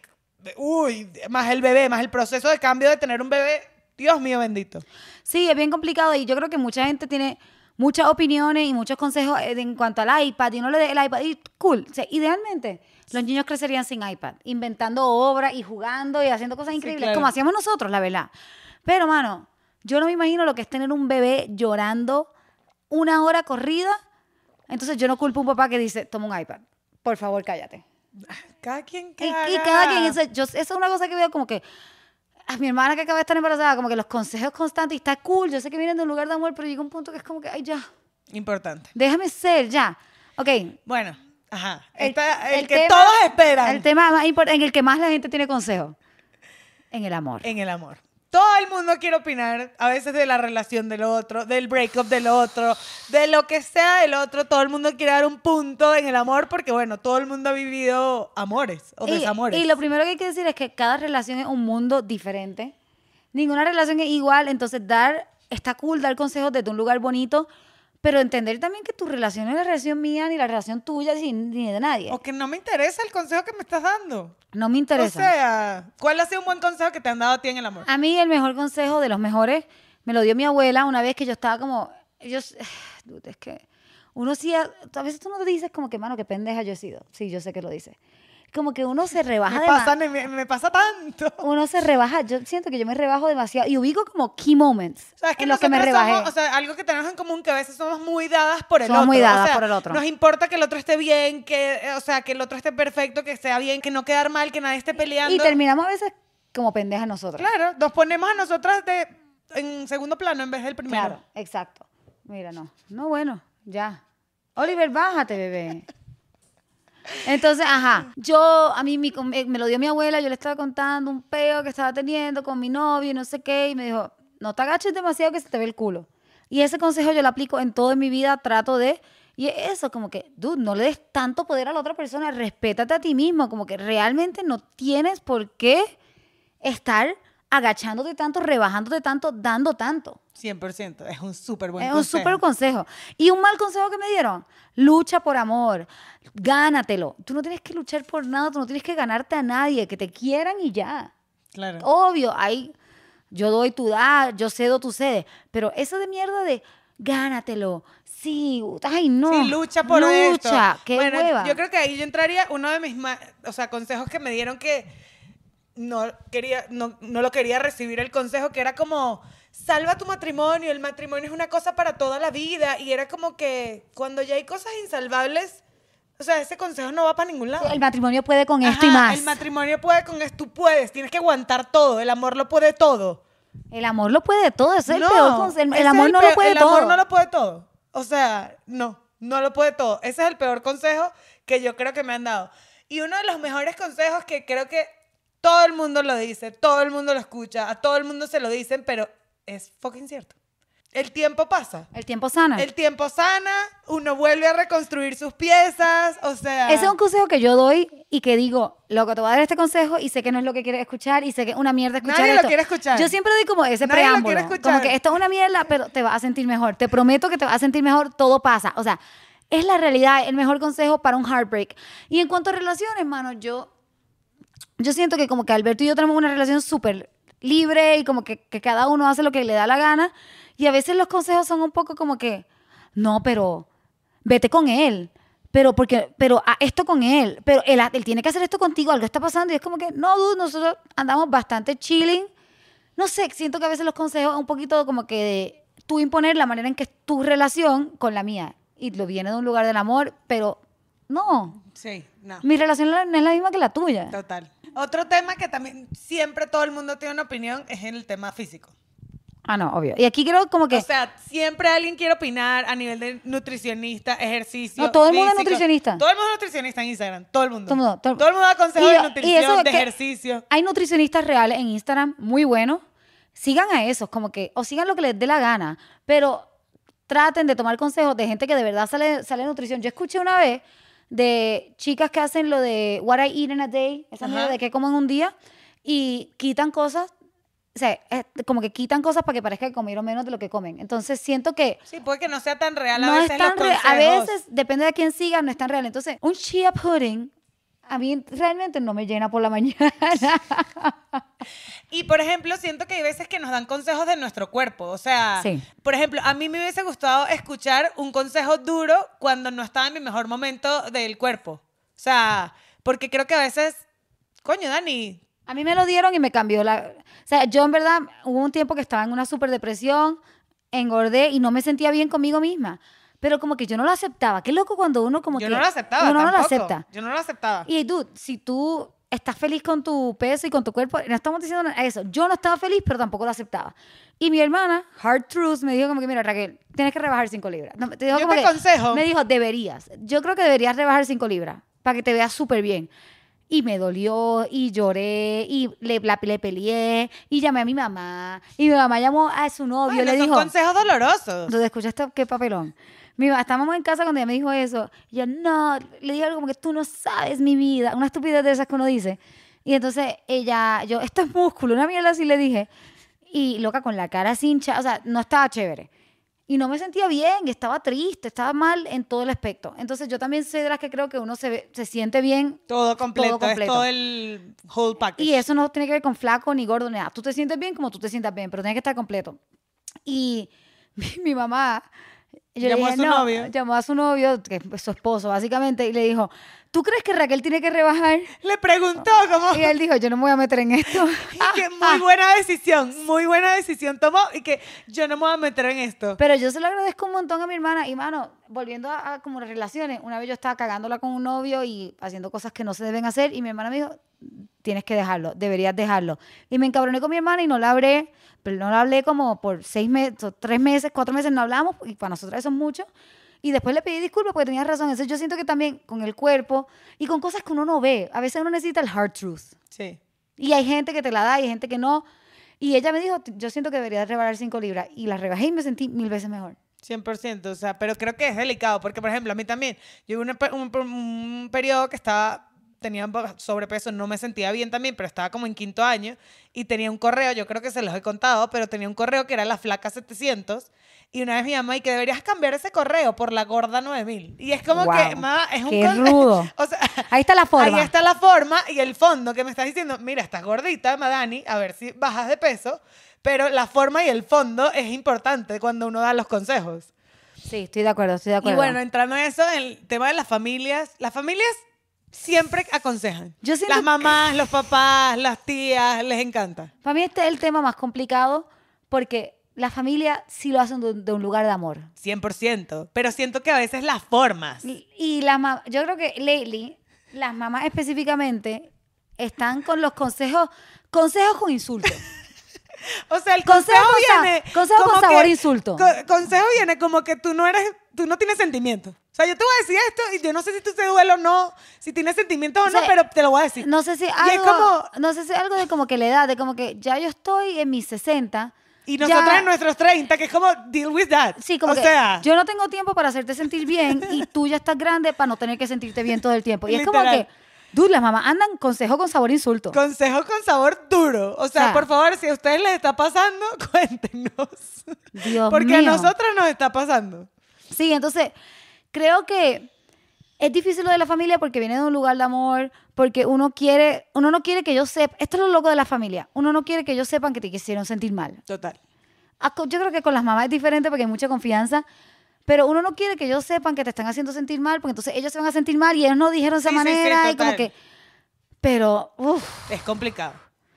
uy, más el bebé, más el proceso de cambio de tener un bebé, Dios mío bendito. Sí, es bien complicado y yo creo que mucha gente tiene muchas opiniones y muchos consejos eh, en cuanto al iPad y uno le dé el iPad y cool. O sea, idealmente los niños crecerían sin iPad, inventando obras y jugando y haciendo cosas increíbles, claro. como hacíamos nosotros, la verdad. Pero, mano, yo no me imagino lo que es tener un bebé llorando una hora corrida. Entonces yo no culpo a un papá que dice, toma un iPad. Por favor, cállate. Cada quien que Y, y cada quien, eso, yo, eso es una cosa que veo como que a mi hermana que acaba de estar embarazada, como que los consejos constantes, y está cool, yo sé que vienen de un lugar de amor, pero llega un punto que es como que, ay, ya, Importante. déjame ser, ya. Ok. Bueno, ajá. El- el, el que tema- todos esperan. El tema más importante, en el que más la gente tiene consejo, en el amor. en el amor. Todo el mundo quiere opinar, a veces de la relación del otro, del breakup del otro, de lo que sea del otro. Todo el mundo quiere dar un punto en el amor porque, bueno, todo el mundo ha vivido amores o Y, desamores. y lo primero que hay que decir es que cada relación es un mundo diferente. Ninguna relación es igual, entonces dar, está cool dar consejos desde un lugar bonito, pero entender también que tu relación no es la relación mía ni la relación tuya ni, ni de nadie. O que no me interesa el consejo que me estás dando. No me interesa. O sea, ¿cuál ha sido un buen consejo que te han dado a ti en el amor? A mí el mejor consejo de los mejores me lo dio mi abuela una vez que yo estaba como, yo, es que uno sí, a a veces tú no te dices como que, mano, qué pendeja yo he sido. Sí, yo sé que lo dices. Como que uno se rebaja Me pasa, me, me pasa tanto. Uno se rebaja, yo siento que yo me rebajo demasiado y ubico como key moments O sea, es que en los que me nosotras rebajé. somos- o sea, algo que tenemos en común que a veces somos muy dadas por el Somos otro. muy dadas O sea, por el otro. Nos importa que el otro esté bien, que, o sea, que el otro esté perfecto, que sea bien, que no quedar mal, que nadie esté peleando. y terminamos a veces como pendejas nosotros. Claro, nos ponemos a nosotras de en segundo plano en vez del primero. Claro, exacto. Mira, no. No, bueno, ya. Oliver, bájate, bebé. Entonces, ajá, yo, a mí mi- me, lo dio mi abuela, yo le estaba contando un peo que estaba teniendo con mi novio y no sé qué, y me dijo, no te agaches demasiado que se te ve el culo. Y ese consejo yo lo aplico en todo en mi vida, trato de, y es eso, como que, dude, no le des tanto poder a la otra persona, respétate a ti mismo, como que realmente no tienes por qué estar agachándote tanto, rebajándote tanto, dando tanto. 100%, es un súper buen Es un consejo. súper consejo. Y un mal consejo que me dieron, lucha por amor, gánatelo. Tú no tienes que luchar por nada, tú no tienes que ganarte a nadie, que te quieran y ya. Claro. Obvio, ahí yo doy, tú das, yo cedo, tú cedes. Pero eso de mierda de gánatelo, sí, ay no. Sí, lucha por lucha, esto. qué bueno, hueva. Yo creo que ahí yo entraría uno de mis o sea, consejos que me dieron que no quería no, no lo quería recibir el consejo que era como salva tu matrimonio, el matrimonio es una cosa para toda la vida y era como que cuando ya hay cosas insalvables, o sea, ese consejo no va para ningún lado. El matrimonio puede con esto y más. El matrimonio puede con esto, tú puedes, tienes que aguantar todo, el amor lo puede todo. El amor lo puede todo, ese es No, el peor consejo. El, el amor no lo puede el todo. amor no lo puede todo. O sea, no, no lo puede todo. Ese es el peor consejo que yo creo que me han dado. Y uno de los mejores consejos que creo que todo el mundo lo dice, todo el mundo lo escucha, a todo el mundo se lo dicen, pero es fucking cierto. El tiempo pasa. El tiempo sana. El tiempo sana, uno vuelve a reconstruir sus piezas, o sea... Ese es un consejo que yo doy y que digo, loco, te voy a dar este consejo y sé que no es lo que quieres escuchar y sé que es una mierda escuchar Nadie lo esto. quiere escuchar. Yo siempre doy como ese Nadie lo preámbulo. quiere escuchar. Como que esto es una mierda, pero te vas a sentir mejor. Te prometo que te vas a sentir mejor, todo pasa. O sea, es la realidad, el mejor consejo para un heartbreak. Y en cuanto a relaciones, mano, yo yo siento que como que Alberto y yo tenemos una relación súper libre y como que, que cada uno hace lo que le da la gana. Y a veces los consejos son un poco como que, no, pero vete con él. Pero, porque, pero esto con él, pero él, él tiene que hacer esto contigo, algo está pasando. Y es como que, no, dude, nosotros andamos bastante chilling. No sé, siento que a veces los consejos un poquito como que de tú imponer la manera en que es tu relación con la mía. Y lo viene de un lugar del amor, pero no, Sí, no. mi relación no es la misma que la tuya. Total. Otro tema que también siempre todo el mundo tiene una opinión es en el tema físico. Ah, no, obvio. Y aquí creo como que... O sea, siempre alguien quiere opinar a nivel de nutricionista, ejercicio. No, todo el mundo es nutricionista. Todo el mundo es nutricionista en Instagram. Todo el mundo. Todo el mundo, todo- Todo el mundo da consejos de nutrición, eso de ejercicio. Hay nutricionistas reales en Instagram muy buenos. Sigan a esos, como que, o sigan lo que les dé la gana, pero traten de tomar consejos de gente que de verdad sale, sale de nutrición. Yo escuché una vez de chicas que hacen lo de what I eat in a day, esa mierda de qué como en un día, y quitan cosas, o sea, es como que quitan cosas para que parezca que comieron menos de lo que comen. Entonces siento que Sí, puede que no sea tan real a no veces es tan los real. A consejos. veces, depende de quién siga, no es tan real. Entonces, un chia pudding a mí realmente no me llena por la mañana. Y por ejemplo, siento que hay veces que nos dan consejos de nuestro cuerpo. O sea, Sí. por ejemplo, a mí me hubiese gustado escuchar un consejo duro cuando no estaba en mi mejor momento del cuerpo. O sea, porque creo que a veces, coño, Dani, A mí me lo dieron y me cambió la... O sea, yo en verdad hubo un tiempo que estaba en una super depresión, engordé y no me sentía bien conmigo misma. Pero como que yo no lo aceptaba. Qué loco cuando uno como yo que... no lo aceptaba Uno no lo acepta. Yo no lo aceptaba. Y dude, si tú estás feliz con tu peso y con tu cuerpo, no estamos diciendo eso. Yo no estaba feliz, pero tampoco lo aceptaba. Y mi hermana, Hard Truth, me dijo como que, mira, Raquel, tienes que rebajar 5 libras. No, te dijo Yo como te que- aconsejo. Me dijo, deberías. Yo creo que deberías rebajar 5 libras para que te veas súper bien. Y me dolió, y lloré, y le, la- le peleé, y llamé a mi mamá. Y mi mamá llamó a su novio, Bueno, le dijo... consejos dolorosos. Entonces, ¿escuchaste qué papelón? Mi mamá, estábamos en casa cuando ella me dijo eso. Y yo, no, le dije algo como que tú no sabes mi vida. Una estupidez de esas que uno dice. Y entonces ella, yo, esto es músculo, una mierda así le dije. Y loca, con la cara cincha, o sea, no estaba chévere. Y no me sentía bien, estaba triste, estaba mal en todo el aspecto. Entonces, yo también soy de las que creo que uno se, ve- se siente bien Todo completo, completo. es todo el whole package. y eso no tiene que ver con flaco ni gordo ni nada. Tú te sientes bien como tú te sientas bien, pero tiene que estar completo. Y mi, mi mamá yo le Llamó a dije, su "No", novio. Llamó a su novio, que es su esposo, básicamente, y le dijo, ¿tú crees que Raquel tiene que rebajar? Le preguntó como... Y él dijo, yo no me voy a meter en esto. Y que muy buena decisión, muy buena decisión tomó y que yo no me voy a meter en esto. Pero yo se lo agradezco un montón a mi hermana. Y, mano, volviendo a, a como las relaciones, una vez yo estaba cagándola con un novio y haciendo cosas que no se deben hacer. Y mi hermana me dijo, tienes que dejarlo, deberías dejarlo. Y me encabroné con mi hermana y no la hablé. Pero no la hablé como por seis meses, tres meses, cuatro meses no hablamos. Y para nosotros eso es mucho. Y después le pedí disculpas porque tenía razón. Entonces yo siento que también con el cuerpo y con cosas que uno no ve. A veces uno necesita el hard truth. Sí. Y hay gente que te la da y hay gente que no. Y ella me dijo, yo siento que deberías rebajar cinco libras. Y la rebajé y me sentí mil veces mejor. 100%, o sea, pero creo que es delicado, porque por ejemplo, a mí también, yo pe- un, un periodo que estaba, tenía sobrepeso, no me sentía bien también, pero estaba como en quinto año, y tenía un correo, yo creo que se los he contado, pero tenía un correo que era la flaca 700, y una vez mi mamá, y que deberías cambiar ese correo por la gorda 9000. Y es como que, Wow, ma, es un... qué rudo. o sea, Ahí está la forma. Ahí está la forma y el fondo que me estás diciendo, mira, estás gordita, Madani, a ver si bajas de peso, pero la forma y el fondo es importante cuando uno da los consejos. Sí, estoy de acuerdo, estoy de Y acuerdo. bueno, entrando en eso, en el tema de las familias, las familias siempre aconsejan. Yo las que- mamás, los papás, las tías, les encanta. Para mí este es el tema más complicado porque la familia sí lo hacen de, de un lugar de amor. 100%. Pero siento que a veces las formas. Y, y las yo creo que lately, las mamás específicamente están con los consejos, consejos con insultos. O sea, el Consejo consejo, sa- viene. consejo con sabor que- insulto. co- consejo viene como que tú no eres. Tú no tienes sentimientos. O sea, yo te voy a decir esto y yo no sé si tú te duele o no, si tienes sentimientos o, O sea, no, pero te lo voy a decir. No sé si algo, como- no sé si algo de como que la edad, de como que ya yo estoy en mis 60. Y nosotros ya- en nuestros 30, que es como deal with that. Sí, como o que sea, yo no tengo tiempo para hacerte sentir bien y tú ya estás grande para no tener que sentirte bien todo el tiempo. Y es como que, dude, las mamás andan consejo con sabor insulto. consejo con sabor duro. O sea, por favor, si a ustedes les está pasando, cuéntenos. Dios Porque a nosotras nos está pasando. Sí, entonces creo que es difícil lo de la familia porque viene de un lugar de amor, porque uno quiere, uno no quiere que ellos sepan, esto es lo loco de la familia, uno no quiere que ellos sepan que te quisieron sentir mal. Total. Ah, Yo creo que con las mamás es diferente porque hay mucha confianza, pero uno no quiere que ellos sepan que te están haciendo sentir mal, porque entonces ellos se van a sentir mal y ellos no dijeron de esa Sí, sí, sí, manera y como que, pero, uff, Es complicado.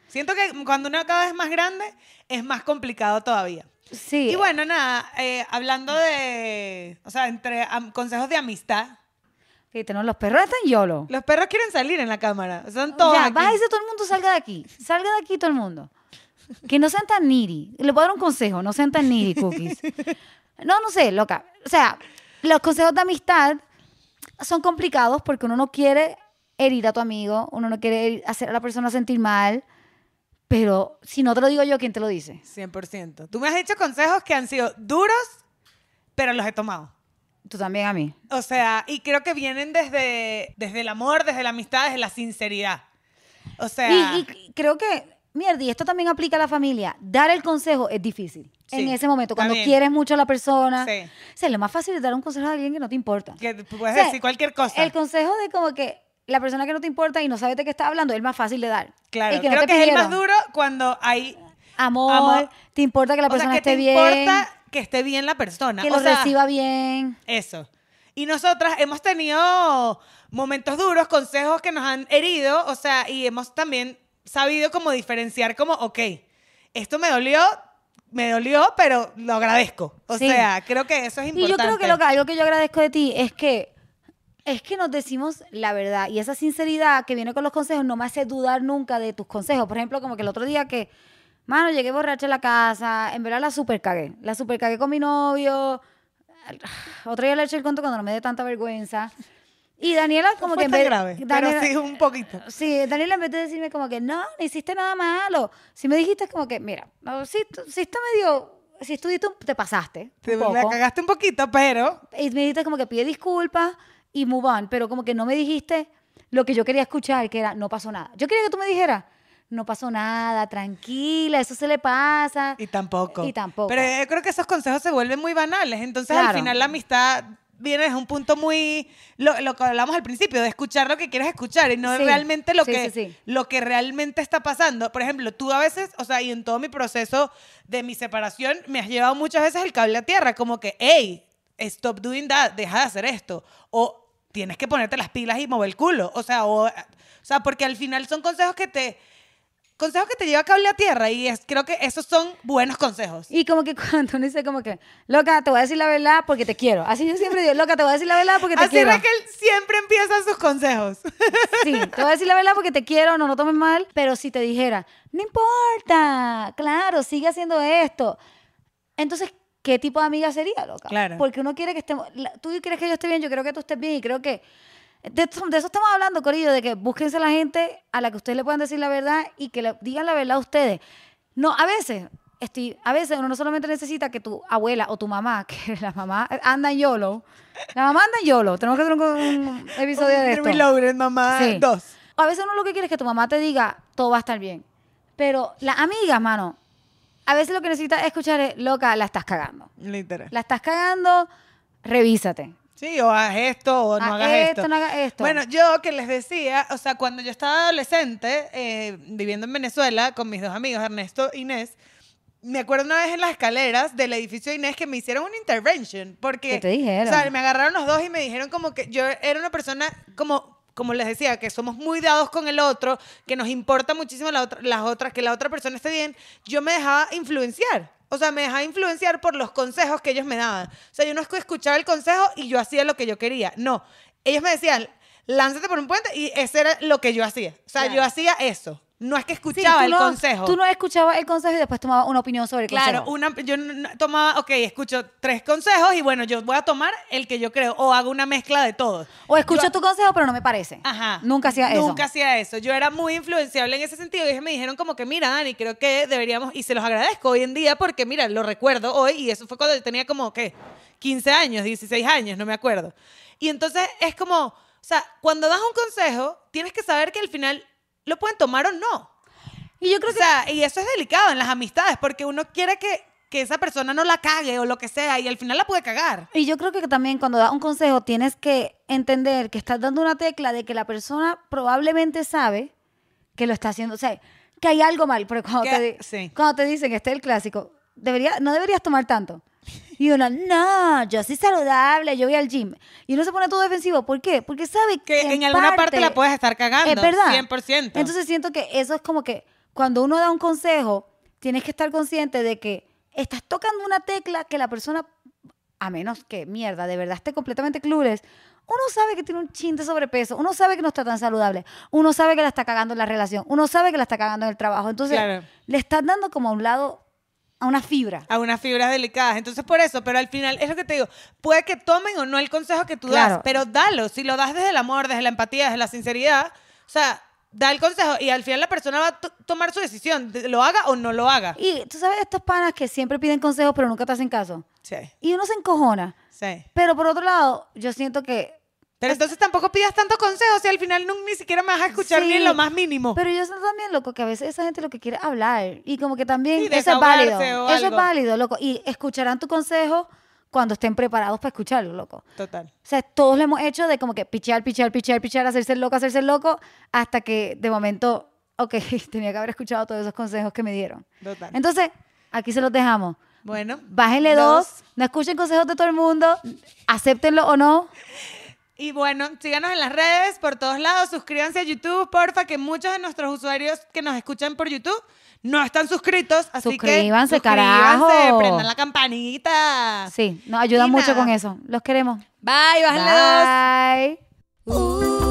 Siento que cuando uno cada vez más grande, es más complicado todavía. sí. Y bueno, nada, eh, hablando de, o sea, entre consejos de amistad, Fíjate, no, los perros están yolo. los perros quieren salir en la cámara. Son todos Ya, aquí. bájese todo el mundo, salga de aquí. Salga de aquí todo el mundo. Que no sean tan needy. Le puedo dar un consejo, no sean tan needy, cookies. No, no sé, loca. O sea, los consejos de amistad son complicados porque uno no quiere herir a tu amigo, uno no quiere hacer a la persona sentir mal, pero si no te lo digo yo, ¿quién te lo dice? 100%. Tú me has dicho consejos que han sido duros, pero los he tomado. Tú también a mí. O sea, y creo que vienen desde, desde el amor, desde la amistad, desde la sinceridad. O sea, Y, y creo que, mierda, y esto también aplica a la familia. Dar el consejo es difícil. Sí, en ese momento, cuando bien. quieres mucho a la persona. Sí. O sea, lo más fácil es dar un consejo a alguien que no te importa. que puedes O sea, decir cualquier cosa. El consejo de como que la persona que no te importa y no sabe de qué está hablando es el más fácil de dar. claro, Y que no creo te que es el más pidieron. duro cuando hay... Amor, Amor. te importa que la o sea, persona que esté te bien, importa que esté bien la persona. que o lo sea, reciba bien. Eso. Y nosotras hemos tenido momentos duros, consejos que nos han herido, o sea, y hemos también sabido como diferenciar como, ok, esto me dolió, me dolió, pero lo agradezco. O Sí. sea, creo que eso es Y importante. yo creo que lo que, algo que yo agradezco de ti es que es que nos decimos la verdad y esa sinceridad que viene con los consejos no me hace dudar nunca de tus consejos. Por ejemplo, como que el otro día que, mano, llegué borracha a la casa, en verdad la super cagué. La super cagué con mi novio. Otro día le eché el cuento cuando no me dé tanta vergüenza. Y Daniela No como fue que en tan vez grave, Daniela- pero sí un poquito. Sí, Daniela en vez de decirme como que no, no hiciste nada malo. Si me dijiste como que, mira, no, tú- sí está medio, si estuviste, te pasaste. Te, la cagaste un poquito, pero Y me dijiste como que pide disculpas y move on, pero como que no me dijiste lo que yo quería escuchar, que era no pasó nada. Yo quería que tú me dijeras, no pasó nada, tranquila, eso se le pasa. y tampoco. Y tampoco. Pero yo creo que esos consejos se vuelven muy banales. Entonces, al Claro. final, la amistad viene desde un punto muy. Lo, lo que hablamos al principio, de escuchar lo que quieres escuchar y no Sí. realmente lo, Sí, que, sí. lo que realmente está pasando. Por ejemplo, tú a veces, o sea, y en todo mi proceso de mi separación, me has llevado muchas veces el cable a tierra, como que, hey, stop doing that, deja de hacer esto. O tienes que ponerte las pilas y mover el culo. O sea, o, o sea, porque al final son consejos que te. Consejos que te lleva cable a tierra y es, creo que esos son buenos consejos. Y como que cuando uno dice como que, loca, te voy a decir la verdad porque te quiero. Así yo siempre digo, loca, te voy a decir la verdad porque te Así quiero. Raquel siempre empieza sus consejos. Sí, te voy a decir la verdad porque te quiero, no lo tomes mal, pero si te dijera, no importa, claro, sigue haciendo esto. Entonces, ¿qué tipo de amiga sería, loca? Claro. Porque uno quiere que estemos, tú quieres que yo esté bien, yo creo que tú estés bien y creo que de, eso estamos hablando, Corillo, de que búsquense a la gente a la que ustedes le puedan decir la verdad y que le digan la verdad a ustedes. No, a veces, estoy, a veces uno no solamente necesita que tu abuela o tu mamá, que la mamá anda en YOLO, la mamá anda en YOLO, tenemos que hacer un, un episodio de esto. Mamá Sí. 2. A veces uno lo que quiere es que tu mamá te diga, todo va a estar bien. Pero las amigas, mano, a veces lo que necesitas escuchar es, loca, la estás cagando. Literal. La estás cagando, revísate. Sí, o haz esto o no Haz hagas esto, esto. no hagas esto. Bueno, yo que les decía, o sea, cuando yo estaba adolescente, eh, viviendo en Venezuela con mis dos amigos, Ernesto e Inés, me acuerdo una vez en las escaleras del edificio de Inés que me hicieron una intervention. Porque, ¿Qué te dijeron? O sea, me agarraron los dos y me dijeron como que yo era una persona como como les decía, que somos muy dados con el otro, que nos importa muchísimo la otra, las otras, que la otra persona esté bien, yo me dejaba influenciar. O sea, me dejaba influenciar por los consejos que ellos me daban. O sea, yo no escuchaba el consejo y yo hacía lo que yo quería. No. Ellos me decían, lánzate por un puente y ese era lo que yo hacía. O sea, Claro. yo hacía eso. No es que escuchaba el no- consejo. Tú no escuchabas el consejo y después tomabas una opinión sobre el Claro, consejo. una, yo tomaba, ok, escucho tres consejos y bueno, yo voy a tomar el que yo creo o hago una mezcla de todos. O escucho Yo- tu consejo, pero no me parece. Ajá. Nunca hacía eso. Nunca hacía eso. Yo era muy influenciable en ese sentido. Y ellos me dijeron como que, mira, Dani, creo que deberíamos, y se los agradezco hoy en día porque, mira, lo recuerdo hoy y eso fue cuando yo tenía como, ¿qué? 15 años, 16 años, no me acuerdo. Y entonces es como, o sea, cuando das un consejo, tienes que saber que al final lo pueden tomar o no. Y yo creo O que sea, y eso es delicado en las amistades porque uno quiere que que esa persona no la cague o lo que sea y al final la puede cagar. Y yo creo que también cuando das un consejo tienes que entender que estás dando una tecla de que la persona probablemente sabe que lo está haciendo. O sea, que hay algo mal. Porque cuando, Que- te, sí. cuando te dicen que este es el clásico, debería, no deberías tomar tanto. Y uno, no, yo soy saludable, yo voy al gym. Y uno se pone todo defensivo. ¿Por qué? Porque sabe Que que, en alguna parte la puedes estar cagando. Es verdad. 100%. Entonces siento que eso es como que cuando uno da un consejo, tienes que estar consciente de que estás tocando una tecla que la persona, a menos que mierda, de verdad esté completamente clueless, uno sabe que tiene un chin de sobrepeso, uno sabe que no está tan saludable, uno sabe que la está cagando en la relación, uno sabe que la está cagando en el trabajo. Entonces Claro. le estás dando como a un lado, a una fibra. a unas fibras delicadas. Entonces, por eso, pero al final, es lo que te digo, puede que tomen o no el consejo que tú das, pero dalo. Si lo das desde el amor, desde la empatía, desde la sinceridad, o sea, da el consejo y al final la persona va a to- tomar su decisión, de- lo haga o no lo haga. Y tú sabes estos panas que siempre piden consejos pero nunca te hacen caso. Sí, Y uno se encojona. sí. Pero por otro lado, yo siento que Pero entonces tampoco pidas tanto consejo si al final no, ni siquiera me vas a escuchar ni Sí, en lo más mínimo. Pero yo siento también, loco, que a veces esa gente lo que quiere es hablar. Y como que también Sí, eso es válido. Eso es válido, loco. Y escucharán tu consejo cuando estén preparados para escucharlo, loco. Total. O sea, todos lo hemos hecho de como que pichear, pichear, pichear, pichear, hacerse loco, hacerse loco, hasta que de momento, ok, tenía que haber escuchado todos esos consejos que me dieron. Total. Entonces, aquí se los dejamos. Bueno. Bájenle dos, no escuchen consejos de todo el mundo, acéptenlo o no. Y bueno, síganos en las redes por todos lados, suscríbanse a YouTube, porfa, que muchos de nuestros usuarios que nos escuchan por YouTube no están suscritos, así que Suscríbanse, suscríbanse, carajo. prendan la campanita. Sí, nos ayudan Y mucho nada. con eso. Los queremos. Bye, bájenle dos. Bye. Ooh,